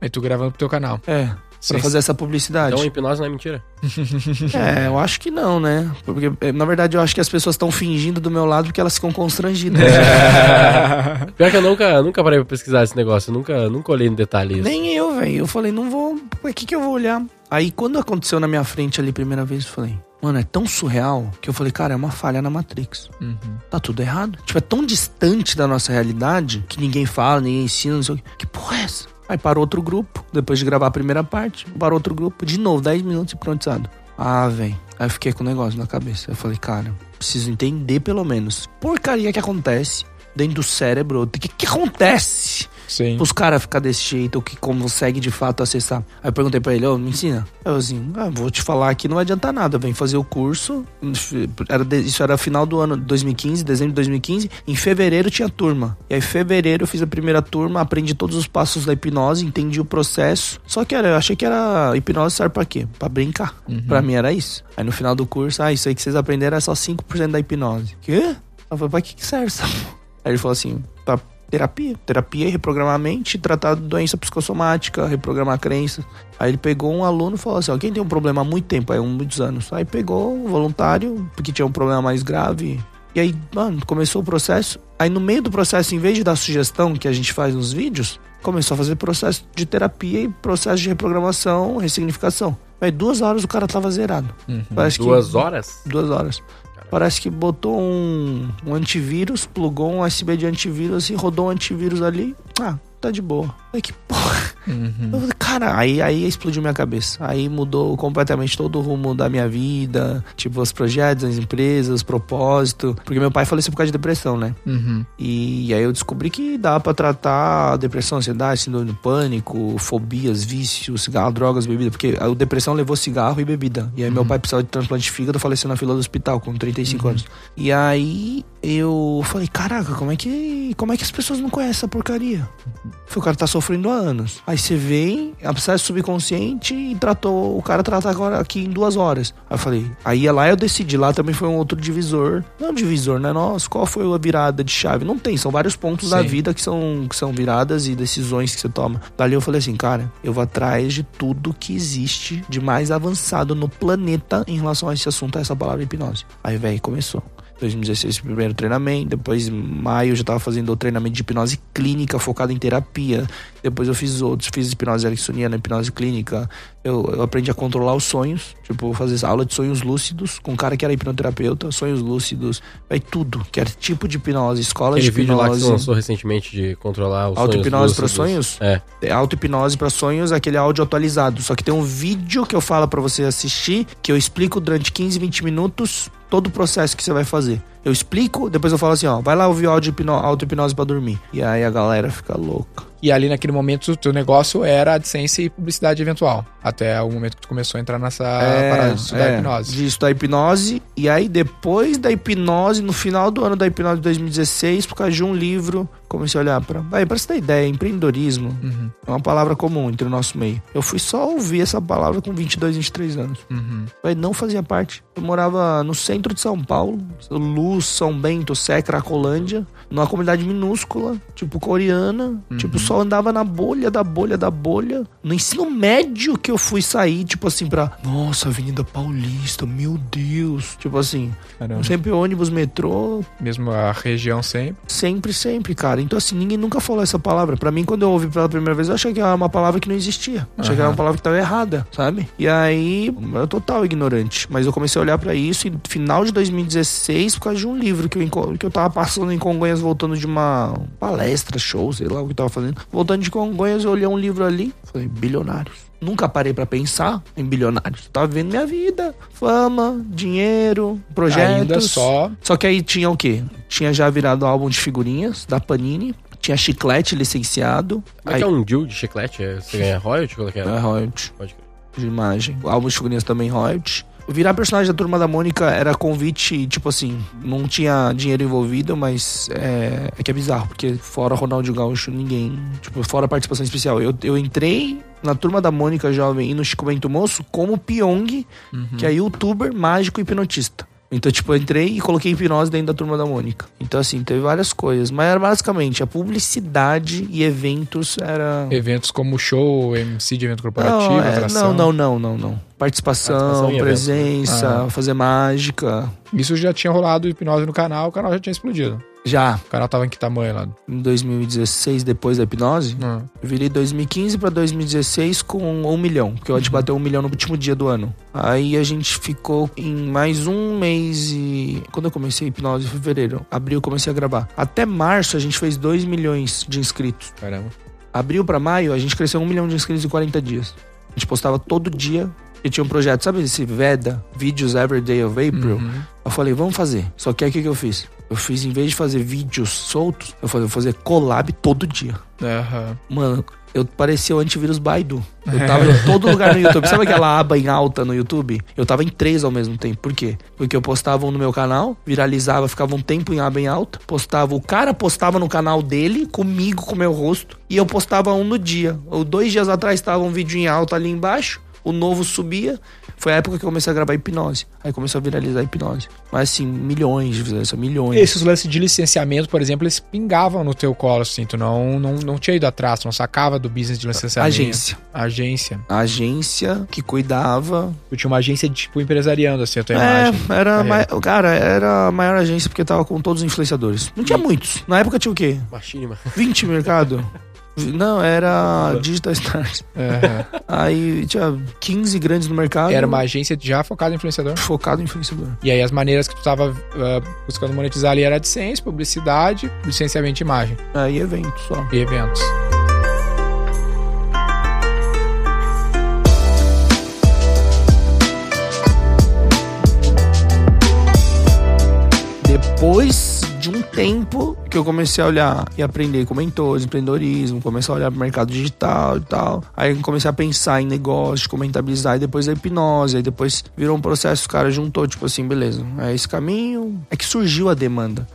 Aí tu gravando pro teu canal. É, pra Sim. fazer essa publicidade. Então hipnose não é mentira. É, eu acho que não, né? Porque, eh, na verdade, eu acho que as pessoas estão fingindo do meu lado porque elas ficam constrangidas. Pior que eu nunca, nunca parei pra pesquisar esse negócio. Eu nunca, nunca olhei no detalhe isso. Nem eu, velho. Eu falei, não vou. O que que eu vou olhar? Aí, quando aconteceu na minha frente ali primeira vez, eu falei, mano, é tão surreal que eu falei, cara, é uma falha na Matrix. Uhum. Tá tudo errado. Tipo, é tão distante da nossa realidade que ninguém fala, ninguém ensina, não sei o quê. Que porra é essa? Aí parou outro grupo, depois de gravar a primeira parte, parou outro grupo, de novo, 10 minutos hipnotizado. Ah, velho. Aí eu fiquei com o negócio na cabeça. Eu falei, cara, preciso entender pelo menos. Porcaria que acontece dentro do cérebro. O que, que acontece? Sim. Os caras ficar desse jeito, ou que consegue de fato acessar. Aí eu perguntei pra ele, ô, me ensina. Aí eu assim, ah, vou te falar aqui, não vai adiantar nada, vem fazer o curso. Era de- isso era final do ano 2015, dezembro de 2015. Em fevereiro tinha turma. E aí, em fevereiro, eu fiz a primeira turma, aprendi todos os passos da hipnose, entendi o processo. Só que era, eu achei que era hipnose serve pra quê? Pra brincar. Pra mim era isso. Aí no final do curso, ah, isso aí que vocês aprenderam é só 5% da hipnose. Quê? Eu falei, pra que, que serve essa? Aí ele falou assim, pra terapia. Terapia é reprogramar a mente, tratar doença psicossomática, reprogramar crenças. Aí ele pegou um aluno e falou assim, ó, quem tem um problema há muito tempo, aí há muitos anos. Aí pegou um voluntário, porque tinha um problema mais grave. E aí, mano, começou o processo. Aí no meio do processo, em vez de dar sugestão que a gente faz nos vídeos, começou a fazer processo de terapia e processo de reprogramação, ressignificação. Aí duas horas o cara tava zerado. Uhum. Parece que- Duas horas? Duas horas. Parece que botou um, um antivírus, plugou um USB de antivírus e rodou um antivírus ali. Ah, tá de boa. Ai, que porra. Uhum. Eu falei, Cara, aí, aí explodiu minha cabeça. Aí mudou completamente todo o rumo da minha vida. Tipo, os projetos, as empresas, propósito. Porque meu pai faleceu por causa de depressão, né? Uhum. E aí eu descobri que dá pra tratar depressão, ansiedade, síndrome do pânico, fobias, vícios, cigarro, drogas, bebida. Porque a depressão levou cigarro e bebida. E aí meu pai precisava de transplante de fígado, faleceu na fila do hospital com 35 anos. E aí eu falei, caraca, como é que como é que as pessoas não conhecem essa porcaria? Foi, o cara tá sofrendo há anos. Aí você vem, acesso subconsciente e tratou. O cara trata agora aqui em duas horas. Aí eu falei, aí lá eu decidi, lá também foi um outro divisor. Não divisor, né? Nossa, qual foi a virada de chave? Não tem, são vários pontos da Sim. vida que são, que são viradas e decisões que você toma. Dali eu falei assim, cara, eu vou atrás de tudo que existe de mais avançado no planeta em relação a esse assunto, a essa palavra hipnose. Aí, velho, começou. 2016 primeiro treinamento, depois em maio eu já tava fazendo o treinamento de hipnose clínica focado em terapia. Depois eu fiz outros, fiz hipnose ericksoniana, hipnose clínica. Eu, eu aprendi a controlar os sonhos, tipo fazer aula de sonhos lúcidos com um cara que era hipnoterapeuta, sonhos lúcidos, aí tudo, que era tipo de hipnose, escola Aquele de vídeo lá que você hipnose. lançou recentemente de controlar os Auto-hipnose para sonhos? É. É, Auto-hipnose para sonhos, aquele áudio atualizado. Só que tem um vídeo que eu falo para você assistir, que eu explico durante 15, 20 minutos todo o processo que você vai fazer. Eu explico, depois eu falo assim, ó, vai lá ouvir áudio hipno- auto-hipnose pra dormir. E aí a galera fica louca. E ali naquele momento o teu negócio era AdSense e publicidade eventual. Até o momento que tu começou a entrar nessa parada de estudar é, hipnose. De estudar hipnose. E aí, depois da hipnose, no final do ano da hipnose de 2016, por causa de um livro, comecei a olhar pra. Vai, pra você ter ideia, empreendedorismo Uhum, é uma palavra comum entre o nosso meio. Eu fui só ouvir essa palavra com 22, 23 anos. uhum. Vai, não fazia parte. Eu morava no centro de São Paulo, Luz, São Bento, Sé, Cracolândia, numa comunidade minúscula, tipo coreana. Tipo, só andava na bolha da bolha da bolha. No ensino médio que eu fui sair, tipo assim, pra. Nossa, Avenida Paulista, meu Deus. Tipo assim, Caramba. sempre ônibus, metrô, Mesmo a região sempre. Sempre, sempre, cara. Então, assim, ninguém nunca falou essa palavra. Pra mim, quando eu ouvi pela primeira vez, eu achei que era uma palavra que não existia. Eu Achei que era uma palavra que tava errada, sabe? E aí, eu total ignorante. Mas eu comecei a olhar pra isso e no final de 2016, por causa de um livro que eu, que eu tava passando em Congonhas, voltando de uma palestra, show, sei lá o que tava fazendo. Voltando de Congonhas, eu olhei um livro ali. Falei, bilionários. Nunca parei pra pensar em bilionários. Tava vivendo minha vida. Fama, dinheiro, projetos. Ainda só. Só que aí tinha o quê? Tinha já virado álbum de figurinhas da Panini. Tinha chiclete licenciado. Como é Aí, é um deal de chiclete? É- Você ganha royalty? Qual é que é? é royalty Pode de imagem. O álbum de figurinhas também royalty. Virar personagem da Turma da Mônica era convite, tipo assim, não tinha dinheiro envolvido, mas é, é que é bizarro, porque fora Ronaldinho Gaúcho, ninguém, tipo, fora participação especial. Eu, eu entrei na Turma da Mônica Jovem e no Chico Bento Moço como Pyong, que é youtuber, mágico e hipnotista. Então, tipo, eu entrei e coloquei hipnose dentro da Turma da Mônica. Então, assim, teve várias coisas. Mas era basicamente a publicidade e eventos era... Eventos como show, MC de evento corporativo, Não, é, atração. não, não, não, não, não. Participação, Participação eventos, presença, Ah. fazer mágica. Isso já tinha rolado hipnose no canal, o canal já tinha explodido. Já, O canal tava em que tamanho lá? em 2016, depois da hipnose, Ah, eu virei 2015 pra 2016 com um milhão, porque a gente bateu um milhão no último dia do ano. Aí a gente ficou em mais um mês e. Quando eu comecei a hipnose, em fevereiro, abril, eu comecei a gravar. Até março a gente fez 2 milhões de inscritos. caramba. Abril pra maio, a gente cresceu um milhão de inscritos em 40 dias. A gente postava todo dia. E tinha um projeto, sabe esse VEDA, Videos Every Day of April? Uhum. Eu falei, vamos fazer. Só que aí o que, que eu fiz? Eu fiz, em vez de fazer vídeos soltos, eu falei, vou fazer collab todo dia. Aham. Mano, eu parecia o antivírus Baidu. Eu tava em todo lugar no YouTube. Sabe aquela aba em alta no YouTube? Eu tava em três ao mesmo tempo. Por quê? Porque eu postava um no meu canal, viralizava, ficava um tempo em aba em alta. Postava, o cara postava no canal dele, comigo, com o meu rosto. E eu postava um no dia. Ou dois dias atrás estava um vídeo em alta ali embaixo. O novo subia. Foi a época que eu comecei a gravar hipnose. Aí começou a viralizar a hipnose. Mas assim, milhões de visualizações, milhões. Esses lances de licenciamento, por exemplo, eles pingavam no teu colo, assim, tu não, não, não tinha ido atrás, tu não sacava do business de licenciamento. Agência. Agência. Agência que cuidava. Tu tinha uma agência de tipo empresariando, assim, a tua É, imagem. era. É. mai- Cara, era a maior agência porque tava com todos os influenciadores. Não tinha muitos. Na época tinha o quê? Machinima. 20 mercado? Não, era Digital Stars. Aham. Aí tinha 15 grandes no mercado. Era uma agência já focada em influenciador. Focado em influenciador. E aí as maneiras que tu tava ah, buscando monetizar ali era AdSense, publicidade, licenciamento de imagem Aí evento só. e eventos. Depois de um tempo que eu comecei a olhar e aprender com mentores, empreendedorismo, comecei a olhar pro mercado digital e tal. Aí comecei a pensar em negócio, comentabilizar, e depois a hipnose, aí depois virou um processo, o cara juntou, tipo assim, beleza, é esse caminho. É que surgiu a demanda.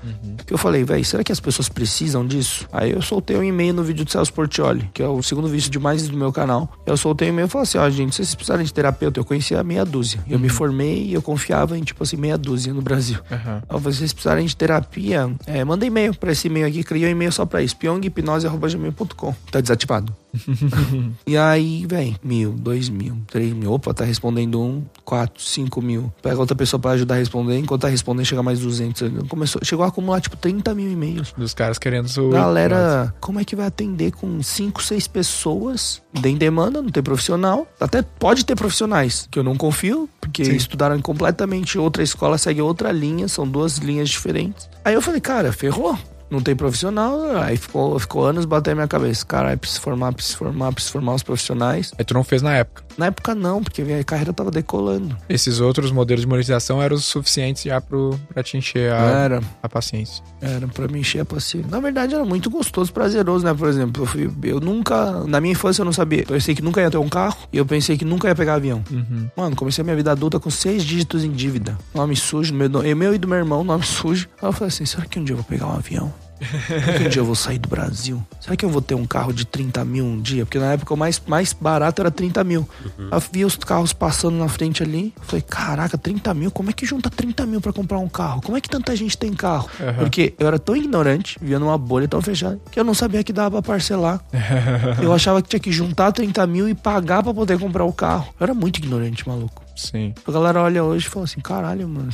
Que eu falei, velho, será que as pessoas precisam disso? Aí eu soltei um e-mail no vídeo do Celso Portioli, que é o segundo vídeo de mais do meu canal. Eu soltei um e-mail e falei assim, ó, gente, se vocês precisarem de terapeuta, eu conhecia meia dúzia. Eu me formei e eu confiava em, tipo assim, meia dúzia no Brasil. Aham. Ó, vocês precisarem de terapia, é, manda e-mail pra esse e-mail aqui, criei um e-mail só pra isso, pyonghipnose.gmail.com. Tá desativado. e aí, vem, mil, dois mil, três mil. Opa, tá respondendo um, quatro, cinco mil. Pega outra pessoa pra ajudar a responder, enquanto tá respondendo, chega mais 200. Começou, chegou a acumular, tipo, 30 mil e-mails. Dos caras querendo o Galera, como é que vai atender com cinco, seis pessoas? Tem demanda, não tem profissional. Até pode ter profissionais, que eu não confio, porque Sim. estudaram em completamente outra escola, segue outra linha, são duas linhas diferentes. Aí eu falei, cara, ferrou. Não tem profissional, aí ficou, ficou anos batendo minha cabeça. Caralho, preciso formar, preciso formar, preciso formar os profissionais. Aí tu não fez na época. Na época não, porque minha carreira tava decolando. Esses outros modelos de monetização eram os suficientes já pro, pra te encher a, Era, a paciência. era pra me encher a paciência. Na verdade, era muito gostoso, prazeroso, né? Por exemplo, eu, fui, eu nunca, na minha infância eu não sabia. Eu pensei que nunca ia ter um carro e eu pensei que nunca ia pegar avião. Uhum. Mano, comecei a minha vida adulta com seis dígitos em dívida. Nome sujo, meu, meu e do meu irmão, nome sujo. Aí eu falei assim: será que um dia eu vou pegar um avião? Será que um dia eu vou sair do Brasil? Será que eu vou ter um carro de 30 mil um dia? Porque na época o mais, mais barato era 30 mil. Eu vi os carros passando na frente ali. Eu falei, caraca, 30 mil? Como é que junta 30 mil pra comprar um carro? Como é que tanta gente tem carro? Aham. Porque eu era tão ignorante, vivia numa bolha tão fechada, que eu não sabia que dava pra parcelar. eu achava que tinha que juntar 30 mil e pagar pra poder comprar o carro. Eu era muito ignorante, maluco. Sim. A galera olha hoje e fala assim: caralho, mano.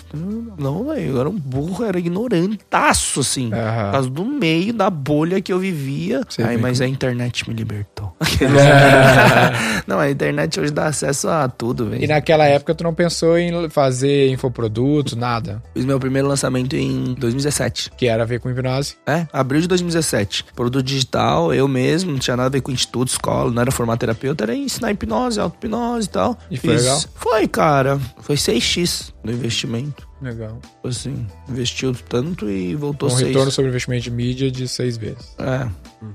Não, velho, eu era um burro, eu era ignorantaço, assim. Aham. Por causa do meio da bolha que eu vivia. Você Aí, mas a internet me libertou. não, a internet hoje dá acesso a tudo, E velho. naquela época tu não pensou em fazer infoprodutos, nada? Fiz meu primeiro lançamento em 2017. Que era a ver com hipnose? É, abril de 2017. Produto digital, eu mesmo, não tinha nada a ver com instituto, escola, não era formar terapeuta, era ensinar hipnose, auto-hipnose e tal. E foi legal? Foi, cara. Foi 6x no investimento. Legal. Assim, investiu tanto e voltou Um 6. retorno sobre investimento de mídia de seis vezes. É,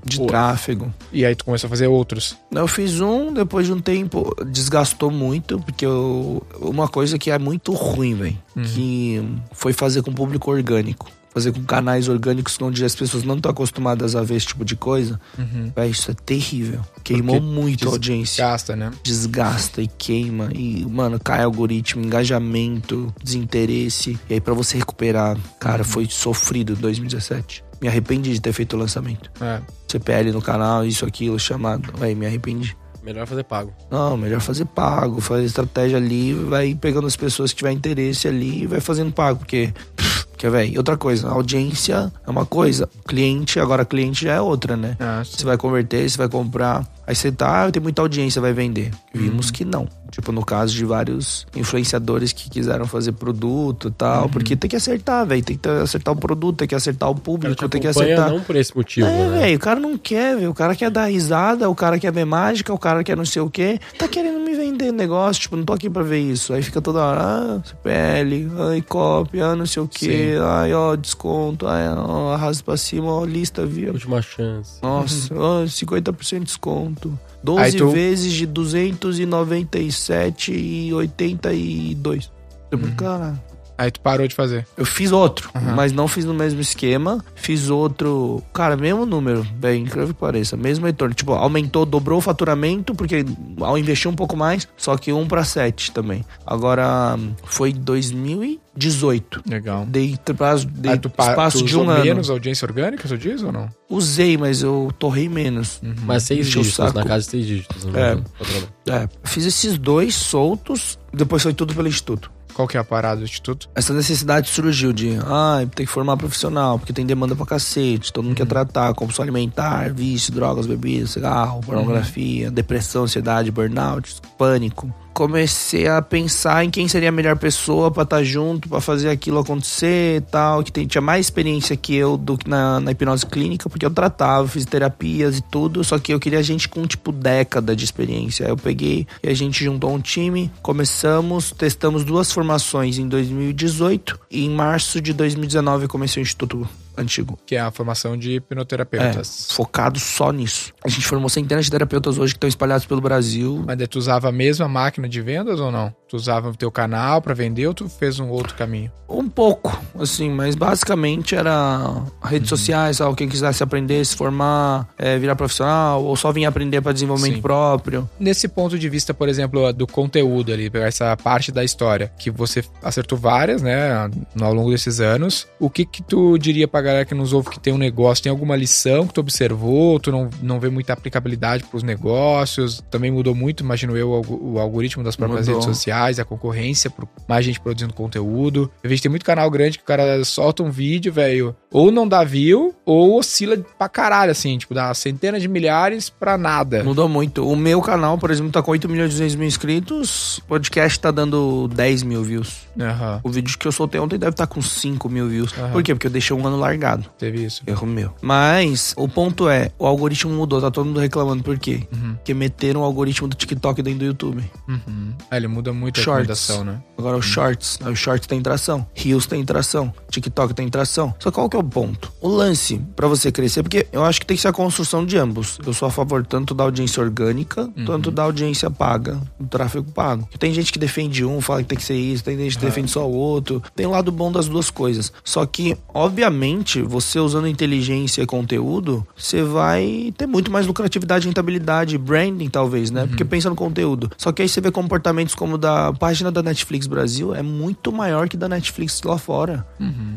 de Pô. tráfego. E aí tu começou a fazer outros. Eu fiz um, depois de um tempo, desgastou muito, porque eu, uma coisa que é muito ruim, velho, Uhum. que foi fazer com público orgânico. Fazer com canais orgânicos onde as pessoas não estão acostumadas a ver esse tipo de coisa. Uhum. Véi, isso é terrível. Queimou muito a audiência. Gasta, né? Desgasta e queima. E, mano, cai algoritmo, engajamento, desinteresse. E aí, pra você recuperar, cara, foi sofrido em 2017. Me arrependi de ter feito o lançamento. É. CPL no canal, isso, aquilo, chamado. Véi, me arrependi. Melhor fazer pago. Não, melhor fazer pago, fazer estratégia ali, vai pegando as pessoas que tiver interesse ali e vai fazendo pago, porque. Porque, velho, outra coisa, audiência é uma coisa, cliente, agora cliente já é outra, né? Ah, Você vai converter, você vai comprar. Aí você tá, ah, tem muita audiência, vai vender. Vimos que não. Tipo, no caso de vários influenciadores que quiseram fazer produto e tal. Uhum. Porque tem que acertar, velho. Tem que acertar o produto, tem que acertar o público, te tem que acertar. não por esse motivo. É, né? velho. O cara não quer, velho. O cara quer dar risada, o cara quer ver mágica, o cara quer não sei o quê. Tá querendo me vender negócio. Tipo, não tô aqui pra ver isso. Aí fica toda hora, ah, CPL, ai, copy, ah, não sei o quê. Sim. Ai, ó, desconto. Ai, ó, arrasa pra cima, ó, lista, viu? Última chance. Nossa, uhum. ó, 50% de desconto. 12 tu... vezes de 295. 7,82. Uhum. Cara, Aí tu parou de fazer. eu fiz outro, Aham. mas não fiz no mesmo esquema. Fiz outro. Cara, mesmo número, bem incrível que pareça. Mesmo retorno. Tipo, aumentou, dobrou o faturamento, porque ao investir um pouco mais, só que um pra sete também. Agora, foi 2018. Legal. Dei, prazo, dei Aí tu, pa- espaço tu de um ano. menos audiência orgânica, tu diz ou não? Usei, mas eu torrei menos. Mas seis o dígitos, na casa de seis dígitos. É. Né? Faturamento. É, fiz esses dois soltos, depois foi tudo pelo Instituto. Qual que é a parada do instituto? Essa necessidade surgiu de, ah, tem que formar profissional, porque tem demanda pra cacete, todo mundo quer tratar, compulsão alimentar, vício, drogas, bebidas, cigarro, pornografia, depressão, ansiedade, burnout, pânico. Comecei a pensar em quem seria a melhor pessoa pra estar junto, pra fazer aquilo acontecer e tal, que tinha mais experiência que eu do que na, na hipnose clínica, porque eu tratava, fiz terapias e tudo, só que eu queria gente com, tipo, década de experiência. Aí eu peguei e a gente juntou um time, começamos, testamos duas formações em 2018 e em março de 2019 eu comecei o Instituto Antigo. Que é a formação de É, hipnoterapeutas. focado só nisso. A gente formou centenas de terapeutas hoje que estão espalhados pelo Brasil. Mas daí tu usava a mesma máquina de vendas ou não? Tu usava o teu canal pra vender ou tu fez um outro caminho? Um pouco, assim, mas basicamente era redes sociais, sabe? quem quisesse aprender, se formar, é, virar profissional, ou só vir aprender para desenvolvimento Sim. próprio. Nesse ponto de vista, por exemplo, do conteúdo ali, pegar essa parte da história, que você acertou várias, né, ao longo desses anos, o que que tu diria pra galera que nos ouve que tem um negócio, tem alguma lição que tu observou, tu não, não vê muita aplicabilidade pros negócios, também mudou muito, imagino eu, o algo- o algoritmo das próprias Mudou. redes sociais, a concorrência por mais gente produzindo conteúdo. Eu vejo que tem muito canal grande que o cara solta um vídeo, velho, ou não dá view, ou oscila pra caralho, assim, tipo, dá centenas de milhares pra nada. Mudou muito. O meu canal, por exemplo, tá com 8 milhões e 200 mil inscritos, o podcast tá dando 10 mil views. Aham. O vídeo que eu soltei ontem deve estar com 5 mil views. Aham. Por quê? Porque eu deixei um ano largado. Largado. Teve isso. Erro meu. Mas o ponto é, o algoritmo mudou, tá todo mundo reclamando por quê? Uhum. Porque meteram o algoritmo do TikTok dentro do YouTube. Uhum. Ah, ele muda muito a Shorts. recomendação, né? Agora o Shorts, aí o Shorts tem tração, Reels tem tração, TikTok tem tração. Só qual que é o ponto? O lance pra você crescer, porque eu acho que tem que ser a construção de ambos. Eu sou a favor tanto da audiência orgânica, tanto da audiência paga, do tráfego pago. Porque Tem gente que defende um, fala que tem que ser isso, tem gente que defende só o outro. Tem o lado bom das duas coisas. Só que, obviamente, você usando inteligência e conteúdo, você vai ter muito mais lucratividade, rentabilidade, branding talvez, né? Porque pensa no conteúdo. Só que aí você vê comportamentos como da página da Netflix Brasil é muito maior que da Netflix lá fora.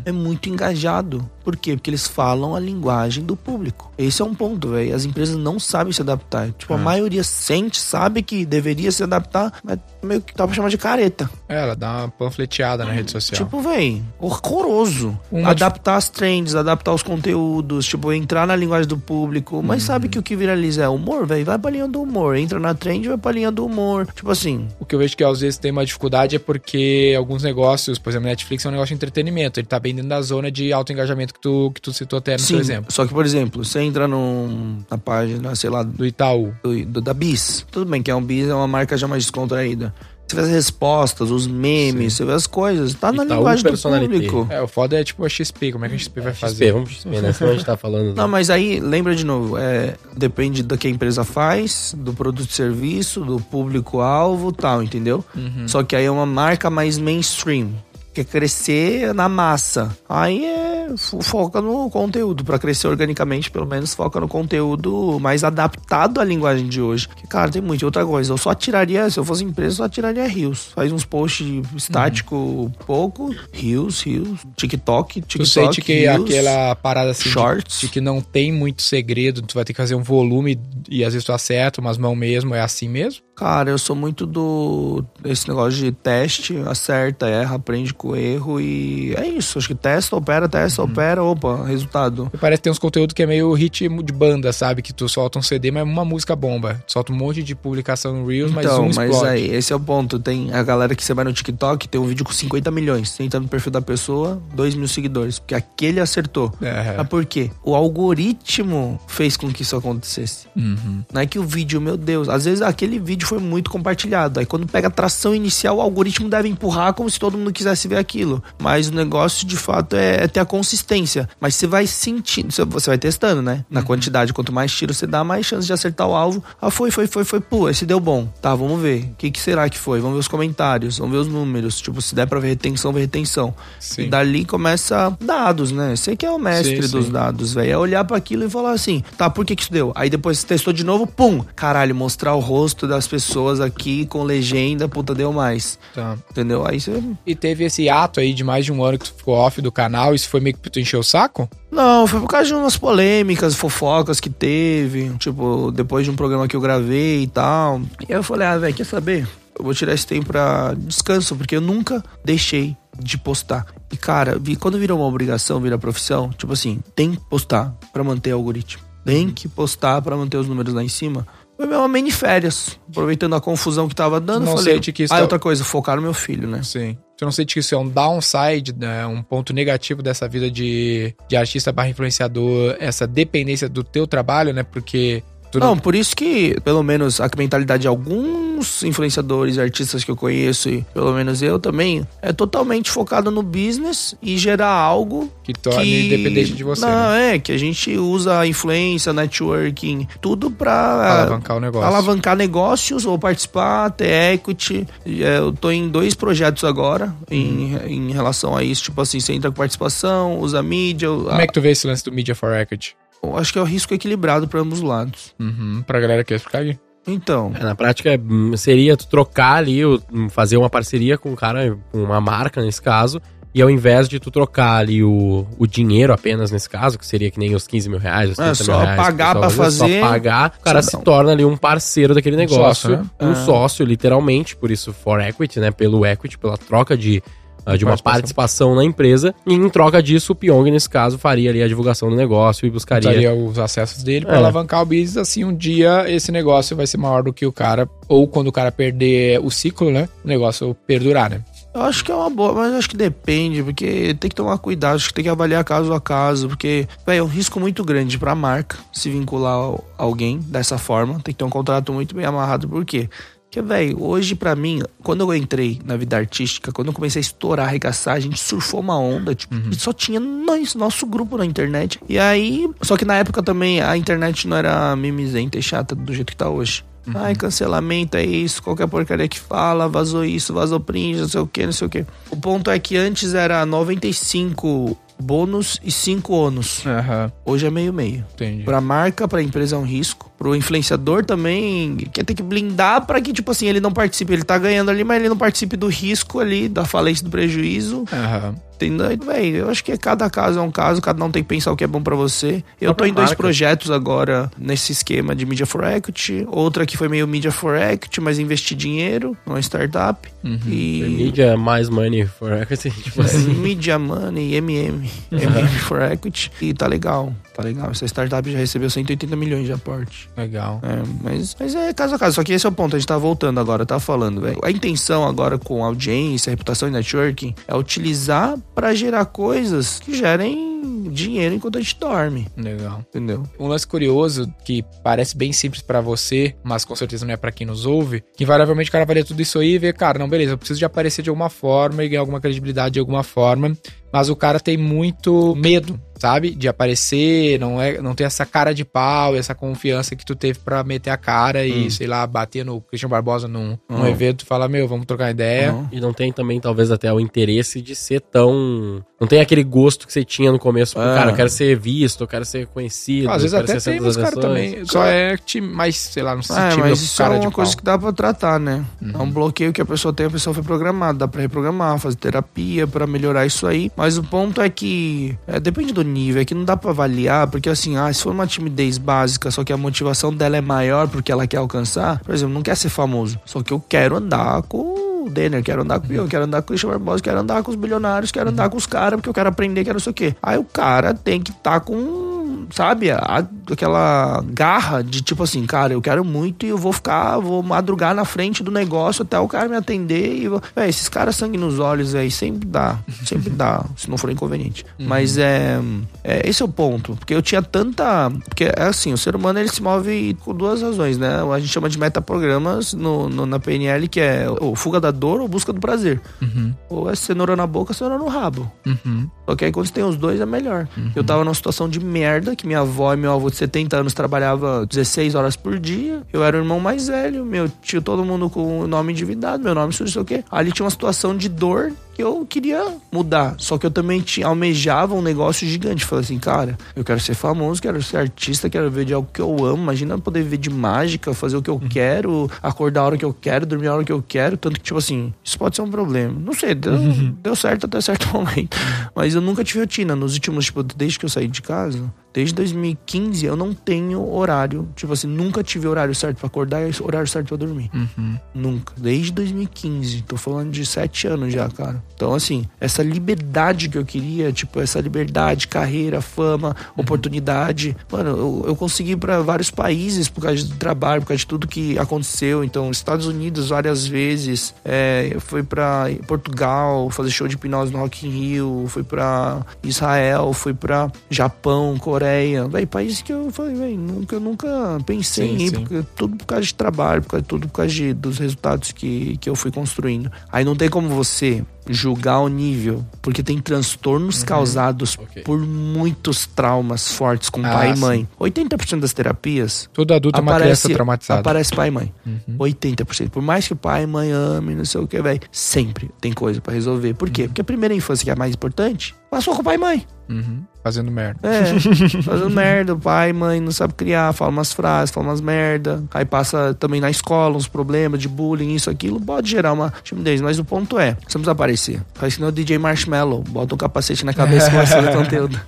É muito engajado. Por quê? Porque eles falam a linguagem do público. Esse é um ponto, velho. As empresas não sabem se adaptar. Tipo, a maioria sente, sabe que deveria se adaptar, mas meio que dá pra chamar de careta. É, ela dá uma panfleteada na rede social. Tipo, véi, horroroso. Uma adaptar as trends, adaptar os conteúdos, tipo, entrar na linguagem do público. Mas sabe que o que viraliza é humor, velho? Vai pra linha do humor. Entra na trend, vai pra linha do humor. Tipo assim, O que eu vejo que às vezes tem uma dificuldade é porque alguns negócios, por exemplo, Netflix é um negócio de entretenimento. Ele tá bem dentro da zona de alto engajamento que tu, que tu citou até no sim. seu exemplo. Só que, por exemplo, você entra num, na página, sei lá, Do Itaú. do, do- da Bis. Tudo bem que é um Bis, é uma marca já mais descontraída. Você vê as respostas, os memes, você vê as coisas. Tá na Itaú linguagem do público. É, o foda é tipo a XP. Como é que a XP vai fazer? XP, vamos XP, né? Senão a gente tá falando. Não, mas aí, lembra de novo, é, depende do que a empresa faz, do produto e serviço, do público-alvo tal, entendeu? Só que aí é uma marca mais mainstream. Quer crescer na massa. Aí é fo- foca no conteúdo. Pra crescer organicamente, pelo menos, foca no conteúdo mais adaptado à linguagem de hoje. Que, cara, tem muito. Outra coisa, eu só tiraria, se eu fosse empresa, eu só tiraria Rios. Faz uns posts estático pouco. Rios, Rios. TikTok, Tu TikTok. sente que Reels. aquela parada assim de- Shorts. De, que não tem muito segredo, tu vai ter que fazer um volume e às vezes tu acerta, umas mãos mesmo, é assim mesmo? Cara, eu sou muito do. Esse negócio de teste, acerta, erra, aprende com erro e é isso. Acho que testa, opera, testa, opera, opa, resultado. E parece que tem uns conteúdos que é meio ritmo de banda, sabe? Que tu solta um CD, mas uma música bomba. Tu solta um monte de publicação no Reels, mas Então, um mas explode. aí, esse é o ponto. Tem a galera que você vai no TikTok, tem um vídeo com 50 milhões. Você entra no perfil da pessoa, 2 mil seguidores. Porque aquele acertou. É. Mas por quê? O algoritmo fez com que isso acontecesse. Uhum. Não é que o vídeo, meu Deus, às vezes aquele vídeo foi muito compartilhado. Aí quando pega a tração inicial, o algoritmo deve empurrar como se todo mundo quisesse ver aquilo. Mas o negócio de fato é, é ter a consistência. Mas você vai sentindo, você- vai testando, né? Na quantidade, quanto mais tiro você dá, mais chance de acertar o alvo. Ah, foi, foi, foi, foi, pô, esse deu bom. Tá, vamos ver. O que, que será que foi? Vamos ver os comentários, vamos ver os números. Tipo, se der pra ver retenção, ver retenção. Sim. E dali começa dados, né? Você que é o mestre Sim, dos sim. dados, velho. É olhar pra aquilo e falar assim, tá, por que que isso deu? Aí depois você testou de novo, pum! Caralho, mostrar o rosto das pessoas aqui com legenda, puta, deu mais. Tá. Entendeu? Aí você... E teve esse ato aí de mais de um ano que tu ficou off do canal, isso foi meio que pra tu encher o saco? Não, foi por causa de umas polêmicas, fofocas que teve. Tipo, depois de um programa que eu gravei e tal. E aí eu falei, ah, velho, quer saber? Eu vou tirar esse tempo pra descanso, porque eu nunca deixei de postar. E, cara, vi- quando vira uma obrigação, vira profissão, tipo assim, tem que postar pra manter o algoritmo. Tem que postar pra manter os números lá em cima. Foi uma mini férias. Aproveitando a confusão que tava dando, Não eu falei. sente que ah, tá- outra coisa, focar no meu filho, né? Sim. Tu não sente que isso é um downside, né? um ponto negativo dessa vida de, de artista barra influenciador, essa dependência do teu trabalho, né? Porque tu Não, por isso que, pelo menos, a mentalidade de alguns influenciadores e artistas que eu conheço, e pelo menos eu também, é totalmente focado no business e gerar algo que torne que... dependente de você, Não, né? é, que a gente usa a influência, networking, tudo pra Alavancar o negócio. alavancar negócios ou participar, ter equity. É, Eu tô em dois projetos agora em, em relação a isso. Tipo assim, você entra com participação, usa mídia. Como é que tu vê esse lance do Media for Equity? Eu acho que é o risco equilibrado para ambos os lados. Uhum. Pra galera que quer explicar aqui. Então, É, na prática, hum, seria tu trocar ali, o- hum, fazer uma parceria com um cara, com uma marca nesse caso, e ao invés de tu trocar ali o, o dinheiro apenas nesse caso, que seria que nem os 15 mil reais, os É, 30 só mil reais. pagar pra fazer, Só pagar, o cara se não. torna ali um parceiro daquele negócio, sócio, né? um É. sócio, literalmente, por isso for equity, né, pelo equity, pela troca de... ah, De uma Participação. na empresa, e em troca disso, o Pyong, nesse caso, faria ali a divulgação do negócio e buscaria Usaria os acessos dele pra É. alavancar o business, assim um dia esse negócio vai ser maior do que o cara, ou quando o cara perder o ciclo, né? O negócio perdurar, né? Eu acho que é uma boa, mas acho que depende, porque tem que tomar cuidado, acho que tem que avaliar caso a caso, porque, velho, é um risco muito grande pra marca se vincular a alguém dessa forma. Tem que ter um contrato muito bem amarrado, por quê? Porque, velho, hoje pra mim, quando eu entrei na vida artística, quando eu comecei a estourar, arregaçar, a gente surfou uma onda, tipo, e só tinha nós, nosso grupo na internet. E aí, só que na época também a internet não era mimizenta e chata do jeito que tá hoje. Ai, cancelamento é isso, qualquer porcaria que fala, vazou isso, vazou print, não sei o que, não sei o que. O ponto é que antes era 95 bônus e 5 ônus. Aham, Hoje é meio-meio. entendi. Pra marca, pra empresa é um risco. Pro influenciador também, quer ter que blindar pra que, tipo assim, ele não participe. Ele tá ganhando ali, mas ele não participe do risco ali, da falência do prejuízo. Aham. Entendeu? Véi, eu acho que cada caso é um caso, cada um tem que pensar o que é bom pra você. Eu tô em dois marca. projetos agora nesse esquema de Media for Equity. Outra que foi meio Media for Equity, mas investi dinheiro numa startup. E. Mídia mais money for equity. Tipo É, assim. Media Money, MM, MM for Equity. E tá legal, tá legal. Essa startup já recebeu 180 milhões de aporte. Legal. É, mas, mas é caso a caso. Só que esse é o ponto, a gente tá voltando agora, tá falando, velho. A intenção agora com audiência, reputação e networking é utilizar pra gerar coisas que gerem dinheiro enquanto a gente dorme, Legal. entendeu? Um lance curioso que parece bem simples pra você, mas com certeza não é pra quem nos ouve, que invariavelmente o cara vai ler tudo isso aí e vê, cara, não, beleza, eu preciso de aparecer de alguma forma e ganhar alguma credibilidade de alguma forma, mas o cara tem muito medo, sabe? De aparecer, não é, não tem essa cara de pau, essa confiança que tu teve pra meter a cara e, sei lá, bater no Christian Barbosa num, num Hum. evento e falar, meu, vamos trocar ideia. Não. E não tem também, talvez, até o interesse de ser tão. Não tem aquele gosto que você tinha no começo. Tipo, É. cara, eu quero ser visto, eu quero ser conhecido. Às vezes eu quero até ser tem caras atenções. também. Só é time, mais, sei lá, não sei se É, time mas ou isso cara é de uma coisa pau. que dá pra tratar, né? É um bloqueio que a pessoa tem, a pessoa foi programada, dá pra reprogramar, fazer terapia pra melhorar isso aí. Mas o ponto é que é, depende do nível, é que não dá pra avaliar, porque assim, ah, se for uma timidez básica, só que a motivação dela é maior porque ela quer alcançar, por exemplo, não quer ser famoso, só que eu quero andar com o Denner, quero andar com o quero andar com o Christian Barbosa, quero andar com os bilionários, quero andar com os caras, porque eu quero aprender, quero não sei o quê. Aí o cara tem que estar com, sabe, a- aquela garra de tipo assim, cara, eu quero muito e eu vou ficar, vou madrugar na frente do negócio até o cara me atender e vou... Véi, esses caras sangue nos olhos aí sempre dá, sempre dá, se não for inconveniente. Mas é, é, esse é o ponto, porque eu tinha tanta, porque é assim, o ser humano ele se move com duas razões, né? A gente chama de metaprogramas no, no, na PNL que é ou fuga da dor ou busca do prazer. Uhum, Ou é cenoura na boca, cenoura no rabo. uhum, Só que aí quando você tem os dois é melhor. Eu tava numa situação de merda, que minha avó e meu avô de 70 anos trabalhava 16 horas por dia. Eu era o irmão mais velho, meu tio, todo mundo com o nome endividado, meu nome, não sei o quê. Ali tinha uma situação de dor eu queria mudar. Só que eu também tinha, almejava um negócio gigante. Falei assim, cara, eu quero ser famoso, quero ser artista, quero ver de algo que eu amo. Imagina poder viver de mágica, fazer o que eu quero, acordar a hora que eu quero, dormir a hora que eu quero. Tanto que, tipo assim, isso pode ser um problema. Não sei, deu, deu certo até certo momento. Mas eu nunca tive rotina. Nos últimos, tipo, desde que eu saí de casa, desde 2015, eu não tenho horário. Tipo assim, nunca tive horário certo pra acordar e horário certo pra dormir. uhum. Nunca. Desde 2015. Tô falando de sete anos já, cara. Então, assim, essa liberdade que eu queria, tipo, essa liberdade, carreira, fama, oportunidade. Mano, eu, eu consegui ir pra vários países por causa do trabalho, por causa de tudo que aconteceu. Então, Estados Unidos várias vezes. É, eu fui pra Portugal fazer show de hipnose no Rock in Rio. Fui pra Israel, fui pra Japão, Coreia. Véi, países que eu falei, véi, nunca, eu nunca pensei Sim, em ir, sim. porque tudo por causa de trabalho, por causa, tudo por causa de- dos resultados que, que eu fui construindo. Aí não tem como você julgar o nível, porque tem transtornos causados Ok. por muitos traumas fortes com Ah, pai e sim. mãe. 80% das terapias Todo adulto é uma criança traumatizada. aparece pai e mãe. Uhum. 80%. Por mais que pai e mãe amem, não sei o que, velho, sempre tem coisa pra resolver. Por Uhum. quê? Porque a primeira infância, que é a mais importante, passou com pai e mãe. Uhum. Fazendo merda. É, fazendo merda, pai, mãe não sabe criar, fala umas frases, fala umas merda. Aí passa também na escola uns problemas de bullying, isso, aquilo, pode gerar uma timidez. Mas o ponto é, você precisa aparecer. Faz que nem o DJ Marshmallow, bota um capacete na cabeça e começa a conteúdo.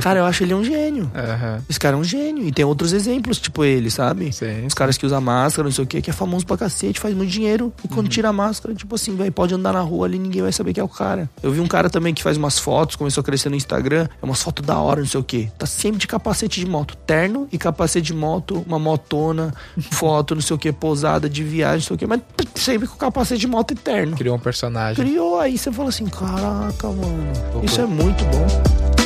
Cara, eu acho ele um gênio. Aham. Esse cara é um gênio. E tem outros exemplos, tipo ele, sabe? Sim. Os caras que usam máscara, não sei o que, que é famoso pra cacete, faz muito dinheiro. E quando tira a máscara, tipo assim, velho, pode andar na rua ali, ninguém vai saber que é o cara. Eu vi um cara também que faz umas fotos, começou a crescer no Instagram, é umas fotos da hora, não sei o quê. Tá sempre de capacete de moto. Terno e capacete de moto, uma motona, foto, não sei o quê, posada de viagem, não sei o quê. Mas sempre com capacete de moto e terno. Criou um personagem. Criou, aí você fala assim, caraca, mano. Isso é muito bom.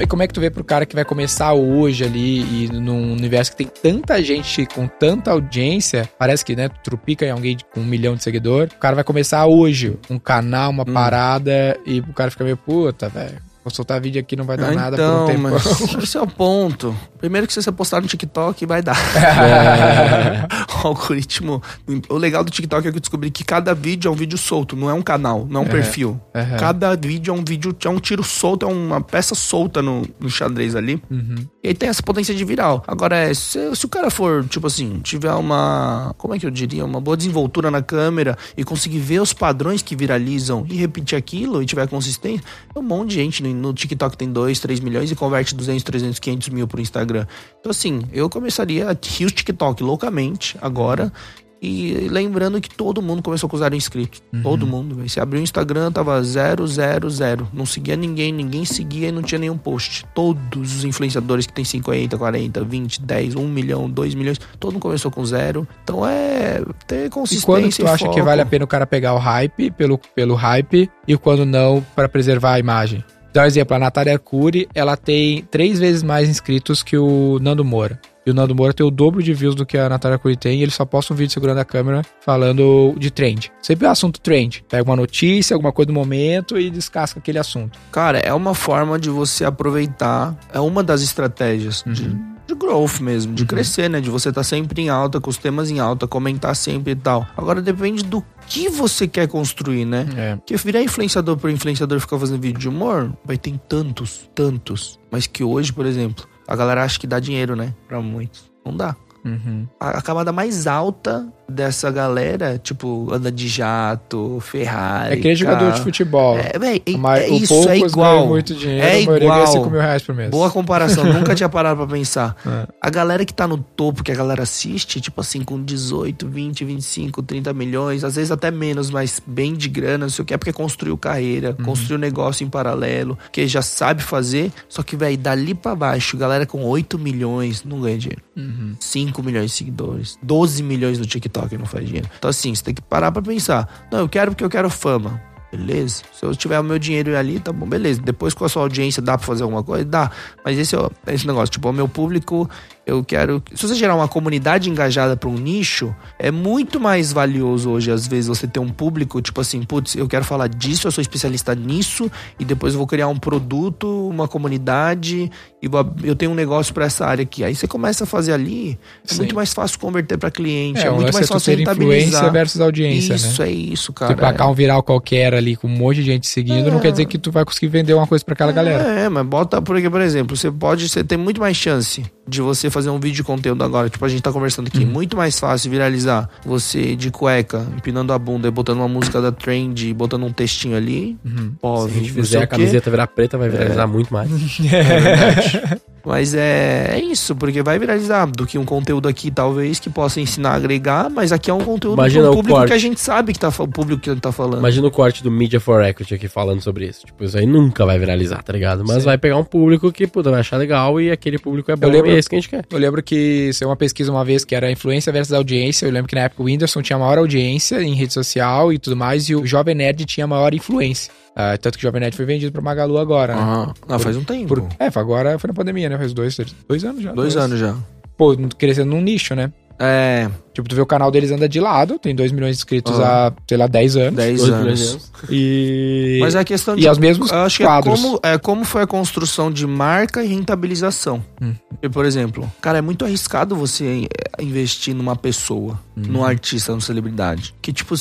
E como, é que tu vê pro cara que vai começar hoje ali e num universo que tem tanta gente com tanta audiência, parece que, né, tu trupica em alguém com um milhão de seguidor, o cara vai começar hoje um canal, uma parada e o cara fica meio, puta, velho, vou soltar vídeo aqui não vai dar nada por um então, mas esse é o ponto. Primeiro que se você postar no TikTok, vai dar. o algoritmo. O legal do TikTok é que eu descobri que cada vídeo é um vídeo solto, não é um canal, não é um perfil. Aham. Cada vídeo é um vídeo, é um tiro solto, é uma peça solta no, no xadrez ali. Uhum. E aí tem essa potência de viral. Agora, é, se, se o cara for, tipo assim, tiver uma. Como é que eu diria? Uma boa desenvoltura na câmera e conseguir ver os padrões que viralizam e repetir aquilo e tiver consistência, é um monte de gente no, no TikTok tem 2, 3 milhões e converte 200, 300, 500 mil pro Instagram. Então, assim, eu começaria a rir o TikTok loucamente agora. E lembrando que todo mundo começou com zero inscritos. Todo mundo. velho. Você abriu o Instagram, tava zero, zero, zero. Não seguia ninguém, ninguém seguia e não tinha nenhum post. Todos os influenciadores que tem 50, 40, 20, 10, 1 milhão, 2 milhões, todo mundo começou com zero. Então é ter E consistência. quando tu acha que foco. vale a pena o cara pegar o hype pelo, pelo hype e quando não, pra preservar a imagem? Um exemplo, a Natália Cury, ela tem três vezes mais inscritos que o Nando Moura. E o Nando Moura tem o dobro de views do que a Natália Cury tem e ele só posta um vídeo segurando a câmera falando de trend. Sempre é assunto trend. Pega uma notícia, alguma coisa do momento e descasca aquele assunto. Cara, é uma forma de você aproveitar. É uma das estratégias de, de growth mesmo, de crescer, né? De você estar sempre em alta, com os temas em alta, comentar sempre e tal. Agora depende do que você quer construir, né? É. Porque virar influenciador por influenciador ficar fazendo vídeo de humor, vai ter tantos, tantos. Mas que hoje, por exemplo, a galera acha que dá dinheiro, né? Pra muitos. Não dá. Uhum. A, a camada mais alta dessa galera, tipo, anda de jato, Ferrari. É aquele jogador de futebol. É, véi, é, Mas é o isso, poucos é igual. muito dinheiro, É a maioria ganha igual. 5 mil reais por mês. Boa comparação, nunca tinha parado pra pensar. É. A galera que tá no topo, que a galera assiste, tipo assim, com 18, 20, 25, 30 milhões, às vezes até menos, mas bem de grana, não sei o que, é porque construiu carreira, Uhum. construiu negócio em paralelo, que já sabe fazer, só que, velho, dali pra baixo, galera com 8 milhões não ganha dinheiro. Uhum. 5 milhões de seguidores, 12 milhões no TikTok não faz dinheiro. Então, assim, você tem que parar pra pensar. Não, eu quero porque eu quero fama. Beleza. Se eu tiver o meu dinheiro ali, tá bom, beleza. Depois com a sua audiência dá pra fazer alguma coisa? Dá. Mas esse é esse negócio. Tipo, o meu público, eu quero. Se você gerar uma comunidade engajada pra um nicho, é muito mais valioso hoje, às vezes, você ter um público, tipo assim, putz, eu quero falar disso, eu sou especialista nisso, e depois eu vou criar um produto, uma comunidade, e vou- eu tenho um negócio pra essa área aqui. Aí você começa a fazer ali, é Sim. muito mais fácil converter pra cliente, é, É, muito mais é fácil ter influência versus audiência, isso, né? é isso, Tu cara. emplacar um viral qualquer ali com um monte de gente seguindo, não quer dizer que tu vai conseguir vender uma coisa pra aquela galera. É, mas bota, porque, por exemplo, você pode, você tem muito mais chance de você fazer um vídeo de conteúdo agora, tipo a gente tá conversando aqui, Uhum. muito mais fácil viralizar você de cueca, empinando a bunda e botando uma música da trend e botando um textinho ali. Uhum. Ó, Se a gente fizer a camiseta virar preta, vai viralizar muito mais. Mas é, é isso, porque vai viralizar do que um conteúdo aqui, talvez, que possa ensinar a agregar, mas aqui é um conteúdo Imagina público corte. que a gente sabe que tá o público que tá falando. Imagina o corte do Media for Equity aqui falando sobre isso. Tipo, isso aí nunca vai viralizar, tá ligado? Mas Sim. vai pegar um público que, puta, vai achar legal e aquele público é bom lembro- e é isso que a gente quer. Eu lembro que saiu uma pesquisa uma vez que era influência versus audiência. Eu lembro que na época o Whindersson tinha maior audiência em rede social e tudo mais, e o Jovem Nerd tinha maior influência. Ah, tanto que o Jovem Nerd foi vendido pra Magalu agora, né? Ah, não, faz um tempo. Por- é, agora foi na pandemia, né? Faz dois, dois anos já. Dois anos já. Pô, crescendo num nicho, né? É, Tipo, tu vê o canal deles anda de lado, tem 2 milhões de inscritos Ah. há, sei lá, 10 anos. 10 Dois anos. de. E. Mas é a questão E aos mesmos eu acho quadros. que é como, é como foi a construção de marca e rentabilização. Hum. Porque, por exemplo, cara, é muito arriscado você eh, investir numa pessoa, Uhum. num artista, numa celebridade. Que, tipo,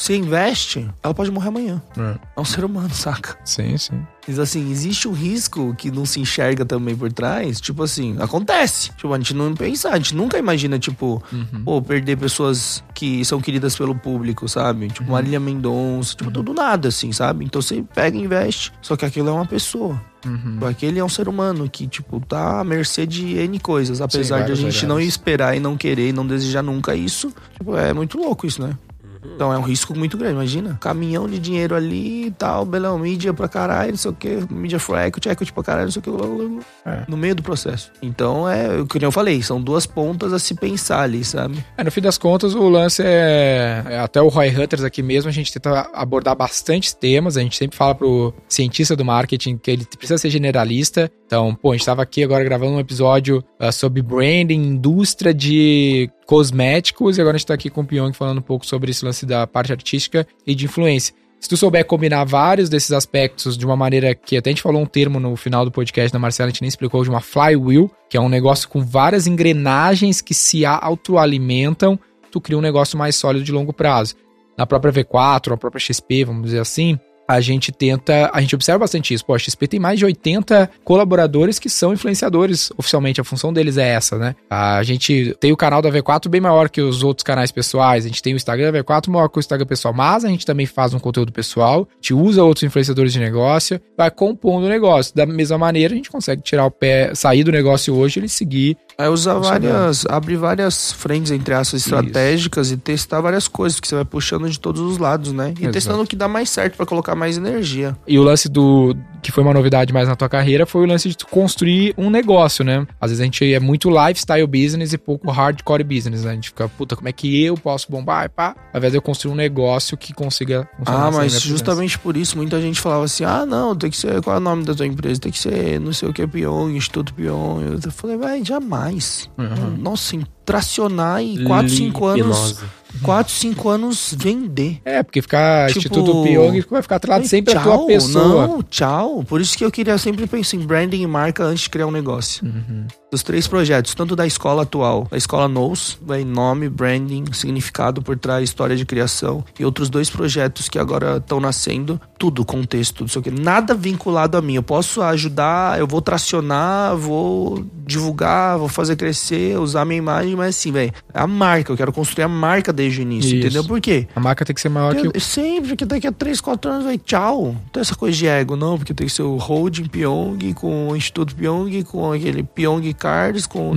s- Você investe, ela pode morrer amanhã. É. É um ser humano, saca? Sim, sim. Mas assim, existe um risco que não se enxerga também por trás. Tipo assim, acontece. Tipo, a gente não pensa, a gente nunca imagina, tipo, pô, perder pessoas que são queridas pelo público, sabe? Tipo, Marília Mendonça, tipo, tudo nada, assim, sabe? Então você pega e investe. Só que aquilo é uma pessoa. Tipo, Aquele é um ser humano que, tipo, tá à mercê de N coisas. Apesar de a gente não esperar e não querer e não desejar nunca isso. Tipo, é muito louco isso, né? Então é um risco muito grande, imagina. Caminhão de dinheiro ali e tal, belão, mídia pra caralho, não sei o que, mídia for equity, equity pra caralho, não sei o que, É. no meio do processo. Então é, o que eu falei, são duas pontas a se pensar ali, sabe? É, no fim das contas, o lance é, é Até o Roy Hunters aqui mesmo, a gente tenta abordar bastantes temas. A gente sempre fala pro cientista do marketing que ele precisa ser generalista. Então, pô, a gente tava aqui agora gravando um episódio ah, sobre branding, indústria de cosméticos, e agora a gente tá aqui com o Pyong falando um pouco sobre esse lance da parte artística e de influência. Se tu souber combinar vários desses aspectos de uma maneira que até a gente falou um termo no final do podcast da Marcela, a gente nem explicou, de uma flywheel, que é um negócio com várias engrenagens que se autoalimentam, tu cria um negócio mais sólido de longo prazo. Na própria V4, a própria XP, vamos dizer assim, a gente tenta, a gente observa bastante isso. Pô, a XP tem mais de 80 colaboradores que são influenciadores. Oficialmente, a função deles é essa, né? A gente tem o canal da V4 bem maior que os outros canais pessoais. A gente tem o Instagram da V4 maior que o Instagram pessoal, mas a gente também faz um conteúdo pessoal, a gente usa outros influenciadores de negócio, vai compondo o negócio. Da mesma maneira, a gente consegue tirar o pé, sair do negócio hoje e ele seguir. É usar várias, abrir várias frentes, entre aspas, estratégicas e testar várias coisas, que você vai puxando de todos os lados, né? E Exato. testando o que dá mais certo pra colocar mais energia. E o lance do. que foi uma novidade mais na tua carreira foi o lance de tu construir um negócio, né? Às vezes a gente é muito lifestyle business e pouco hardcore business, né? A gente fica, puta, como é que eu posso bombar? E pá, ao invés de eu construir um negócio que consiga Ah, mas justamente por isso muita gente falava assim: ah, não, tem que ser. Qual é o nome da tua empresa? Tem que ser não sei o que, Pyong, Instituto Pyong. Eu falei, vai, jamais. Uhum. Nossa, em tracionar e 4, 5 anos. Hipnose. 4, 5 anos vender. É, porque ficar Tipo, Instituto Pyong vai ficar atrelado sempre a tchau, tua pessoa. Não, tchau. Por isso que eu queria sempre pensar em branding e marca antes de criar um negócio. Uhum. Dos três projetos, tanto da escola atual, da escola Knows, vai nome, branding, significado por trás, história de criação, e outros dois projetos que agora estão nascendo, tudo, contexto, tudo, sei o que, nada vinculado a mim. Eu posso ajudar, eu vou tracionar, vou divulgar, vou fazer crescer, usar minha imagem, mas assim, velho, é a marca, eu quero construir a marca desde o início, Isso. entendeu? Por quê? A marca tem que ser maior que o. Eu, sempre, porque daqui a 3, 4 anos vai tchau. Não tem essa coisa de ego, não, porque tem que ser o Holding Pyong com o Instituto Pyong, com aquele Pyong Cards, com.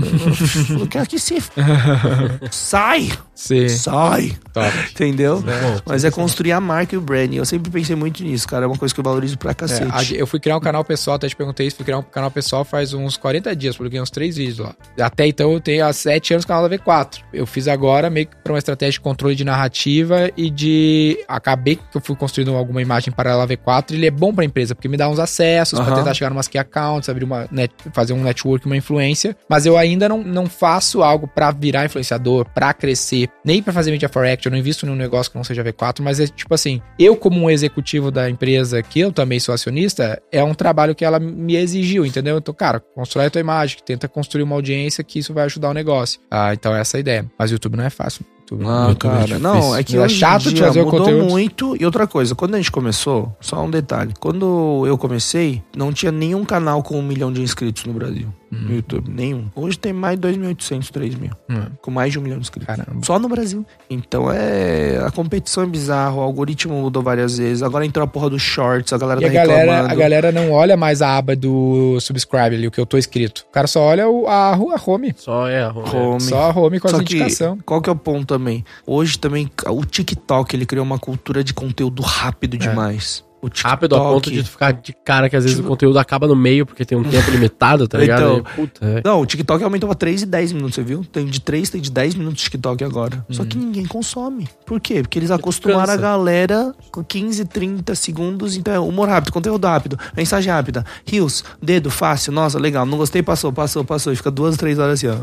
Eu quero que se. Sai! Ser Sai! top. Entendeu? Bom, Mas é construir a marca e o branding. Eu sempre pensei muito nisso, cara. É uma coisa que eu valorizo pra É, cacete. a- eu fui criar um canal pessoal, até te perguntei isso, fui criar um canal pessoal faz uns 40 dias, publiquei uns três vídeos lá. Até então eu tenho há 7 anos o canal da V4. Eu fiz agora meio que pra uma estratégia de controle de narrativa e de. Acabei que eu fui construindo alguma imagem paralela à V4 e ele é bom pra empresa, porque me dá uns acessos pra Aham. tentar chegar numas key accounts, abrir uma net, fazer um network, uma influência. Mas eu ainda não, não faço algo pra virar influenciador, pra crescer, nem pra fazer media for action, eu não invisto num negócio que não seja V4, mas é tipo assim, eu como um executivo da empresa, que eu também sou acionista, é um trabalho que ela me exigiu, entendeu? Então, cara, constrói a tua imagem, tenta construir uma audiência que isso vai ajudar o negócio. Ah, então essa é a ideia. Mas o YouTube não é fácil. YouTube Não, YouTube é cara, difícil. não, é que é chato de fazer o mudou conteúdo. muito. E outra coisa, quando a gente começou, só um detalhe. Quando eu comecei, não tinha nenhum canal com um milhão de inscritos no Brasil. Uhum. No YouTube, nenhum. Hoje tem mais de 2.800, 3 mil. Hum, Com mais de um milhão de inscritos. Caramba. Só no Brasil. Então é. A competição é bizarra, o algoritmo mudou várias vezes. Agora entrou a porra dos shorts, a galera E tá a galera, reclamando. a galera não olha mais a aba do subscribe ali, o que eu tô escrito. O cara só olha o, a, a home. Só é. Home. Só a home com as Só que, indicações. qual que é o ponto também? Hoje também, o TikTok, ele criou uma cultura de conteúdo rápido demais. TikTok... Rápido a ponto de tu ficar de cara que às vezes Tipo- o conteúdo acaba no meio porque tem um tempo limitado, tá ligado? Então. Puta, é. Não, o TikTok aumentou pra 3 e 10 minutos, você viu? Tem de 3, tem de 10 minutos de TikTok agora. Só que ninguém consome. Por quê? Porque eles acostumaram cansa. a galera com 15, 30 segundos. Então é humor rápido, conteúdo rápido, mensagem rápida. Rios, dedo, fácil. Nossa, legal. Não gostei, passou, passou, passou. E fica duas, três horas assim, ó.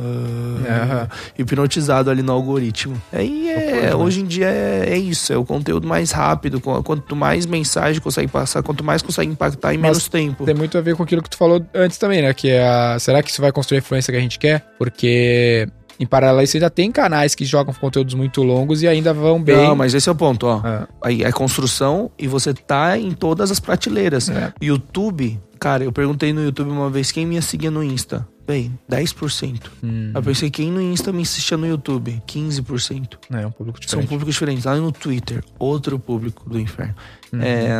Hipnotizado ali no algoritmo. Aí é, hoje em dia é, é isso. É o conteúdo mais rápido. Qu- Quanto mais mensagem consegue passar, quanto mais consegue impactar em Mas menos tempo. Tem muito a ver com aquilo que tu falou antes também, né? Que é a, será que isso vai construir a influência que a gente quer? Porque Em paralelo, você ainda tem canais que jogam conteúdos muito longos e ainda vão bem. Não, mas esse é o ponto, ó. É. Aí é construção e você tá em todas as prateleiras. É. YouTube, cara, eu perguntei no YouTube uma vez quem me seguia no Insta. Bem, 10%. Hum, Eu pensei, quem no Insta me assistia no YouTube? 15%. é um público São diferente. públicos diferentes. Lá no Twitter, outro público do inferno. Uhum. É,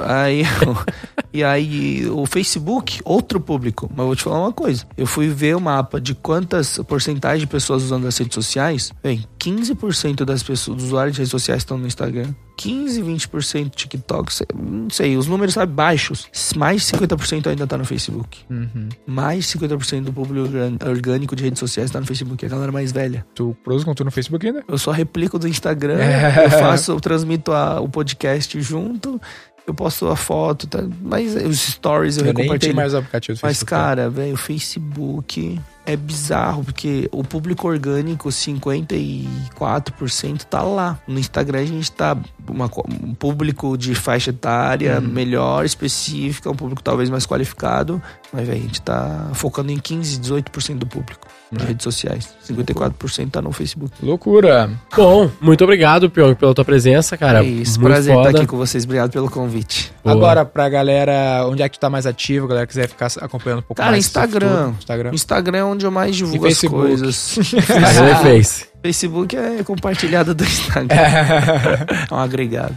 aí, e aí, o Facebook, outro público. Mas vou te falar uma coisa. Eu fui ver o mapa de quantas porcentagem de pessoas usando as redes sociais. Bem, 15% das pessoas, dos usuários de redes sociais estão no Instagram. 15, 20% TikTok, não sei, os números sabe baixos. Mais de 50% ainda tá no Facebook. Uhum. Mais de 50% do público orgânico de redes sociais tá no Facebook, é a galera mais velha. Tu produz conteúdo no Facebook ainda? Eu só replico do Instagram, É. eu faço, eu transmito a- o podcast junto, eu posto a foto, tá? mas os stories eu, Eu, nem tenho compartilho. mais aplicativo do Mas, Facebook. cara, velho, o Facebook é bizarro, porque o público orgânico, 54% tá lá. No Instagram a gente tá uma um público de faixa etária Uhum. melhor, específica, um público talvez mais qualificado. Mas, velho, a gente tá focando em 15, 18% do público de É. redes sociais. 54% tá no Facebook. Loucura. Bom, muito obrigado, Pyong, pela tua presença, cara. é isso, muito prazer foda. estar aqui com vocês. Obrigado pelo convite. Boa. Agora, pra galera, onde é que tu tá mais ativo? A galera quiser ficar acompanhando um pouco Cara, mais. seu Instagram. Instagram. O Instagram é onde eu mais divulgo E as coisas. Instagram e Face. Facebook é compartilhado do Instagram. É um agregado.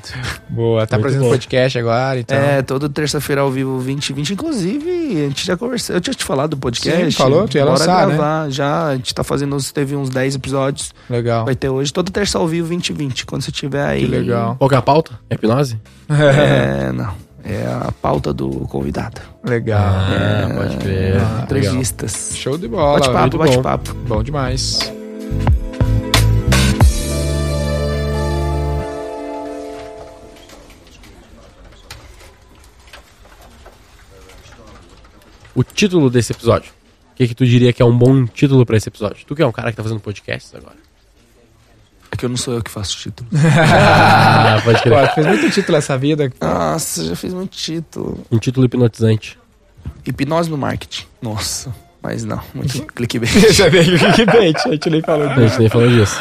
Boa, tá bom. podcast agora, então. É, toda terça-feira ao vivo 2020. Inclusive, a gente já conversou. Eu tinha te falado do podcast. Sim, falou, tu ia Bora lançar, né? gravar. Já, a gente tá fazendo, teve uns 10 episódios. Legal. Vai ter hoje. Toda terça ao vivo 2020. Quando você tiver aí. Que legal. Qual que é a pauta? Hipnose? É, não. É a pauta do convidado. Legal. Ah, pode crer. Ah, Legal. Entrevistas. Show de bola. Bate-papo, muito bom. bate-papo. Bom demais. O título desse episódio. O que, que tu diria que é um bom título pra esse episódio? Tu que é um cara que tá fazendo podcasts agora. É que eu não sou eu que faço título. Ah, pode Pô, crer. tu fez muito título essa vida. Nossa, já fiz muito título. Um título hipnotizante. Hipnose no marketing. Nossa. Mas não, muito clickbait. Já veio o clickbait, a gente nem falou A gente nem falou disso.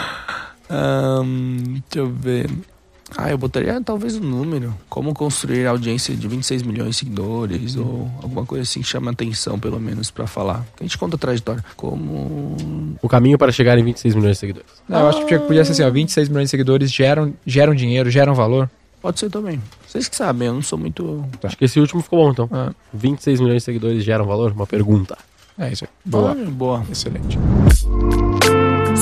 Ahn, deixa eu ver. Ah, eu botaria talvez um número. Como construir audiência de 26 milhões de seguidores, ou alguma coisa assim que chama atenção, pelo menos, pra falar. A gente conta a trajetória. Como. O caminho para chegar em 26 milhões de seguidores. Não, eu acho que podia ser assim, ó, 26 milhões de seguidores geram, geram dinheiro, geram valor. Pode ser também. Vocês que sabem, eu não sou muito. Acho que esse último ficou bom, então. Ah, 26 milhões de seguidores geram valor? Uma pergunta. é isso aí. Boa. Ah, boa. Excelente.